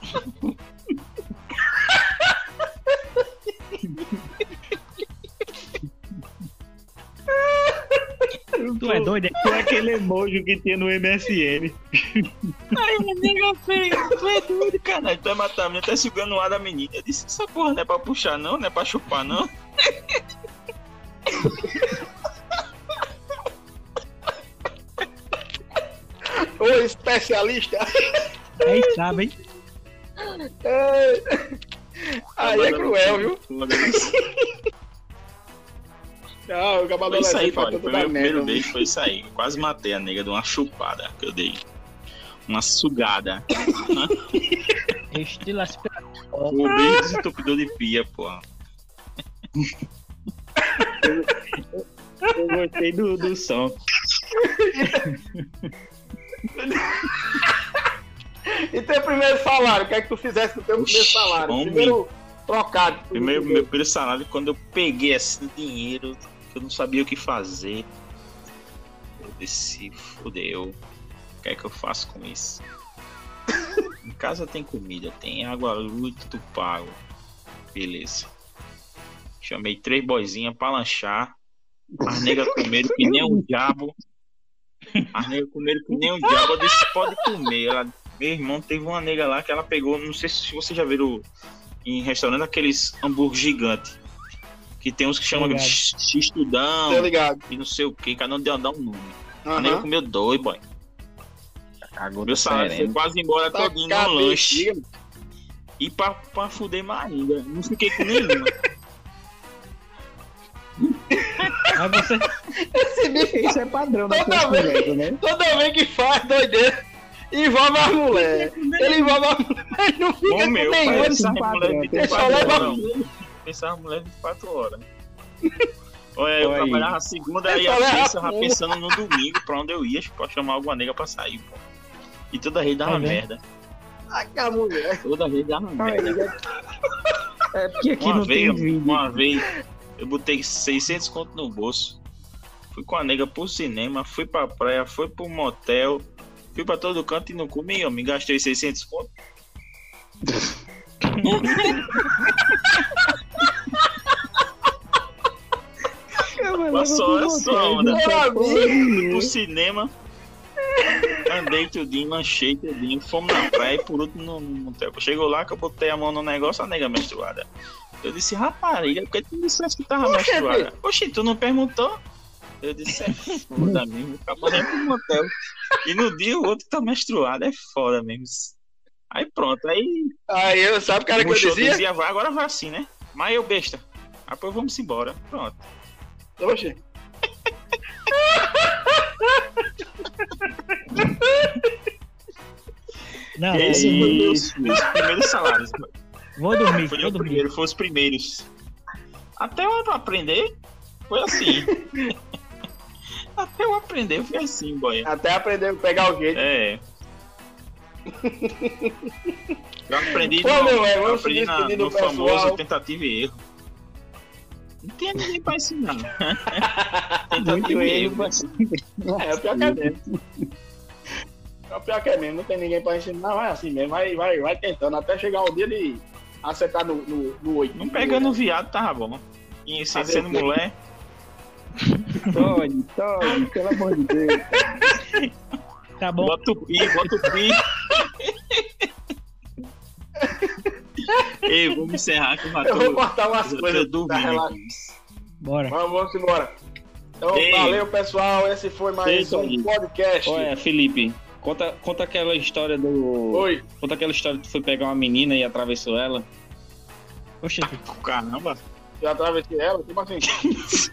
Tu é doido? é? Foi aquele emoji que tinha no MSN. Aí a menina fez, tu é doido, caralho, tu vai matar a menina, tá segurando o ar da menina. Eu disse, essa porra não é pra puxar não, não é pra chupar não. Ô, especialista. Aí sabe, hein? É. Aí é cruel, viu? Ah, o Foi cavalo isso aí, pai. tudo Foi meu primeiro beijo, foi isso aí. Eu quase matei a nega de uma chupada que eu dei. Uma sugada. Estilo aspirador. O beijo desentupidor de pia, porra. Eu gostei do, do som. E teu primeiro salário, o que é que tu fizesse com o teu primeiro Oxi, salário? homem. Primeiro trocado. Primeiro, meu primeiro salário, quando eu peguei assim dinheiro, eu não sabia o que fazer. Eu disse, fudeu. O que é que eu faço com isso? em casa tem comida, tem água, luz, tudo pago. Beleza. Chamei três boizinhas pra lanchar. As negras comeram que nem um diabo. As negras comeram que nem um diabo. Eu disse, pode comer. Ela, meu irmão, teve uma nega lá que ela pegou, não sei se vocês já viram em restaurante aqueles hambúrguer gigantes. Que tem uns que chamam de x-tudão ligado. e não sei o que, cada um deu dá um nome. A nega Aham. comeu dois, boy. Cagou Meu do salário foi quase embora Tá todinho no lanche. E pra, pra fuder mais ainda. Não fiquei com nenhuma. Mas você, Esse bicho, Isso é padrão da Toda vez. né? toda vez que faz doideira, envolve a mulher. Ele envolve a mulher, mas não fica Ô com meu, nenhuma. um mulher 24 só leva- horas. não. Pensava mulher de 24 horas. Olha, eu trabalhava segunda É e a terça, já pensando no domingo pra onde eu ia, pra chamar alguma nega pra sair, pô. E toda vez dava Tá vendo? merda. Ai, a mulher. Toda vez dava merda. É porque aqui Uma não tem vez, vídeo. uma vez, eu botei 600 conto no bolso. Fui com a nega pro cinema, fui pra praia, fui pro motel, fui pra todo canto e não comi, eu me gastei 600 conto. Passou essa onda. Pro cinema, andei tudinho, lanchei tudinho, fomos na praia e por último no, no motel. Chegou lá que eu botei a mão no negócio, a nega menstruada. Eu disse, rapariga, por que tu me que tava menstruada? Oxi, tu não perguntou? Eu disse, é foda mesmo, acabou nem pro motel. E no dia o outro tá menstruado, é foda mesmo. Aí pronto, aí Aí eu sabe o cara que eu dizia? dizia, vai, agora vai assim, né? Mas eu besta. Aí depois vamos embora, pronto. Oxe. não, Esse foi meus, meus primeiros salários. vou dormir, Foi vou o dormir. primeiro, foi os primeiros. Até eu aprender, foi assim. Até eu aprender, foi assim, boy. Até aprender a pegar o jeito. É. Eu aprendi, Pô, no, meu, é, eu aprendi na, no famoso tentativa e erro. Não tinha ninguém pra ensinar. Muito tentativa e erro, mas- É, o pior que é mesmo. É o pior que é mesmo, não tem ninguém pra ensinar, não, é assim mesmo, vai, vai, vai tentando até chegar o dia de acertar no, no, no 8. Não pegando o viado, tava bom. E se- sendo mulher, Tony, Tony, pelo amor de Deus. Tá bom, bota o pi, bota o pi. Ei, vamos encerrar que o Eu vou cortar umas coisas tá bora. Vamos, vamos embora. Então, Ei. valeu, pessoal. Esse foi mais Eita, um podcast. Olha, Felipe, conta, conta aquela história do. Oi. Conta aquela história que tu foi pegar uma menina e atravessou ela. Oxe, Caramba. Eu atravessei ela, como assim?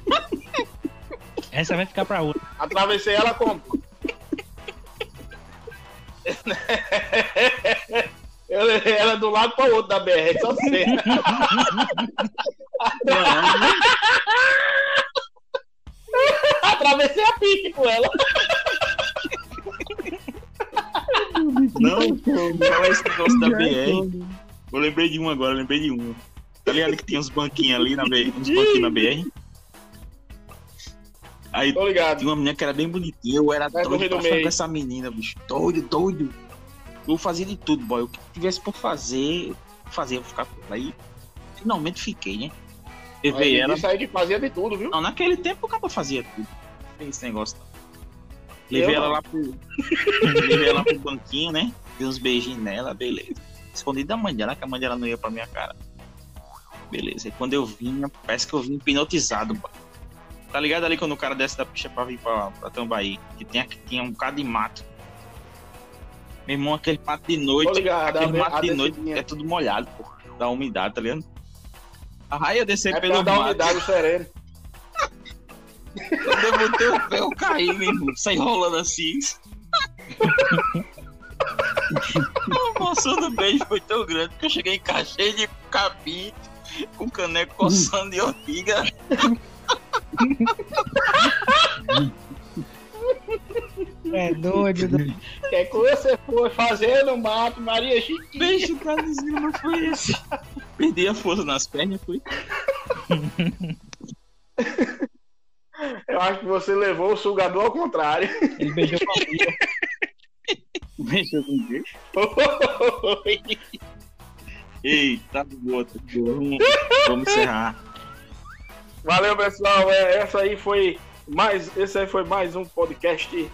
essa vai ficar pra outra. Atravessei ela como? Ela do lado para o outro da BR, só sei. Atravessei a pique com ela. Não, não é esse negócio da BR. Eu lembrei de um agora, eu lembrei de um. Tá ligado que tinha uns banquinhos ali na BR, uns banquinhos na BR? Aí Tô ligado. tinha uma menina que era bem bonitinha, eu era Vai doido correr pra ficar com essa menina, bicho. Doido, doido. Eu fazia de tudo, boy. O que tivesse por fazer, fazia ficar por aí. Finalmente fiquei, né? Levei ela. Isso aí que fazia de tudo, viu? Não, naquele tempo o cara fazia tudo. Tem esse negócio. Levei Eu ela não. lá pro. Levei ela pro banquinho, né? Dei uns beijinhos nela, beleza. Escondi da mãe dela, que a mãe dela não ia pra minha cara. Beleza. E quando eu vinha, parece que eu vim hipnotizado, pô. Tá ligado ali quando o cara desce da pista pra vir pra, pra Tambaí? Que tinha, que tinha um bocado de mato. Meu irmão, aquele mato de noite. ligado. Aquele a- mato a de noite é tudo molhado, pô. Da umidade, tá ligado? Aí eu desci É pelo mato. umidade sereno. Quando eu botei o pé, eu caí, meu irmão. Saí rolando assim. A emoção do beijo foi tão grande que eu cheguei em casa cheio de capim, com caneco coçando de ortiga. É doido. doido. O que é que você foi fazer no mato, Maria Chiquinha? Beijo, traduzindo, não foi esse. Perdi a força nas pernas, foi. Eu acho que você levou o sugador ao contrário. Ele beijou com a Bia. Beijo com quê? Eita, boa, tá boa. Vamos, vamos encerrar. Valeu, pessoal. É, essa aí foi mais, esse aí foi mais um podcast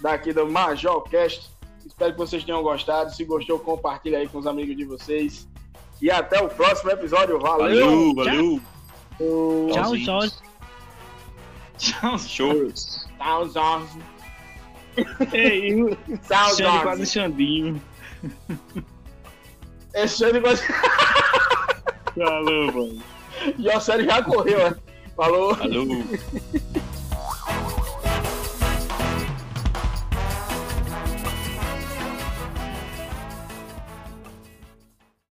daqui do Majorcast. Espero que vocês tenham gostado. Se gostou, compartilha aí com os amigos de vocês. E até o próximo episódio. Valeu! Valeu, valeu. Tchau, tchau. Tchau, shows. Tchau, tchau. Ei, Tchau, Xande quase tchau. Xandinho. Esse ano igual- Falou, mano. E a série já correu, né? Falou. Falou.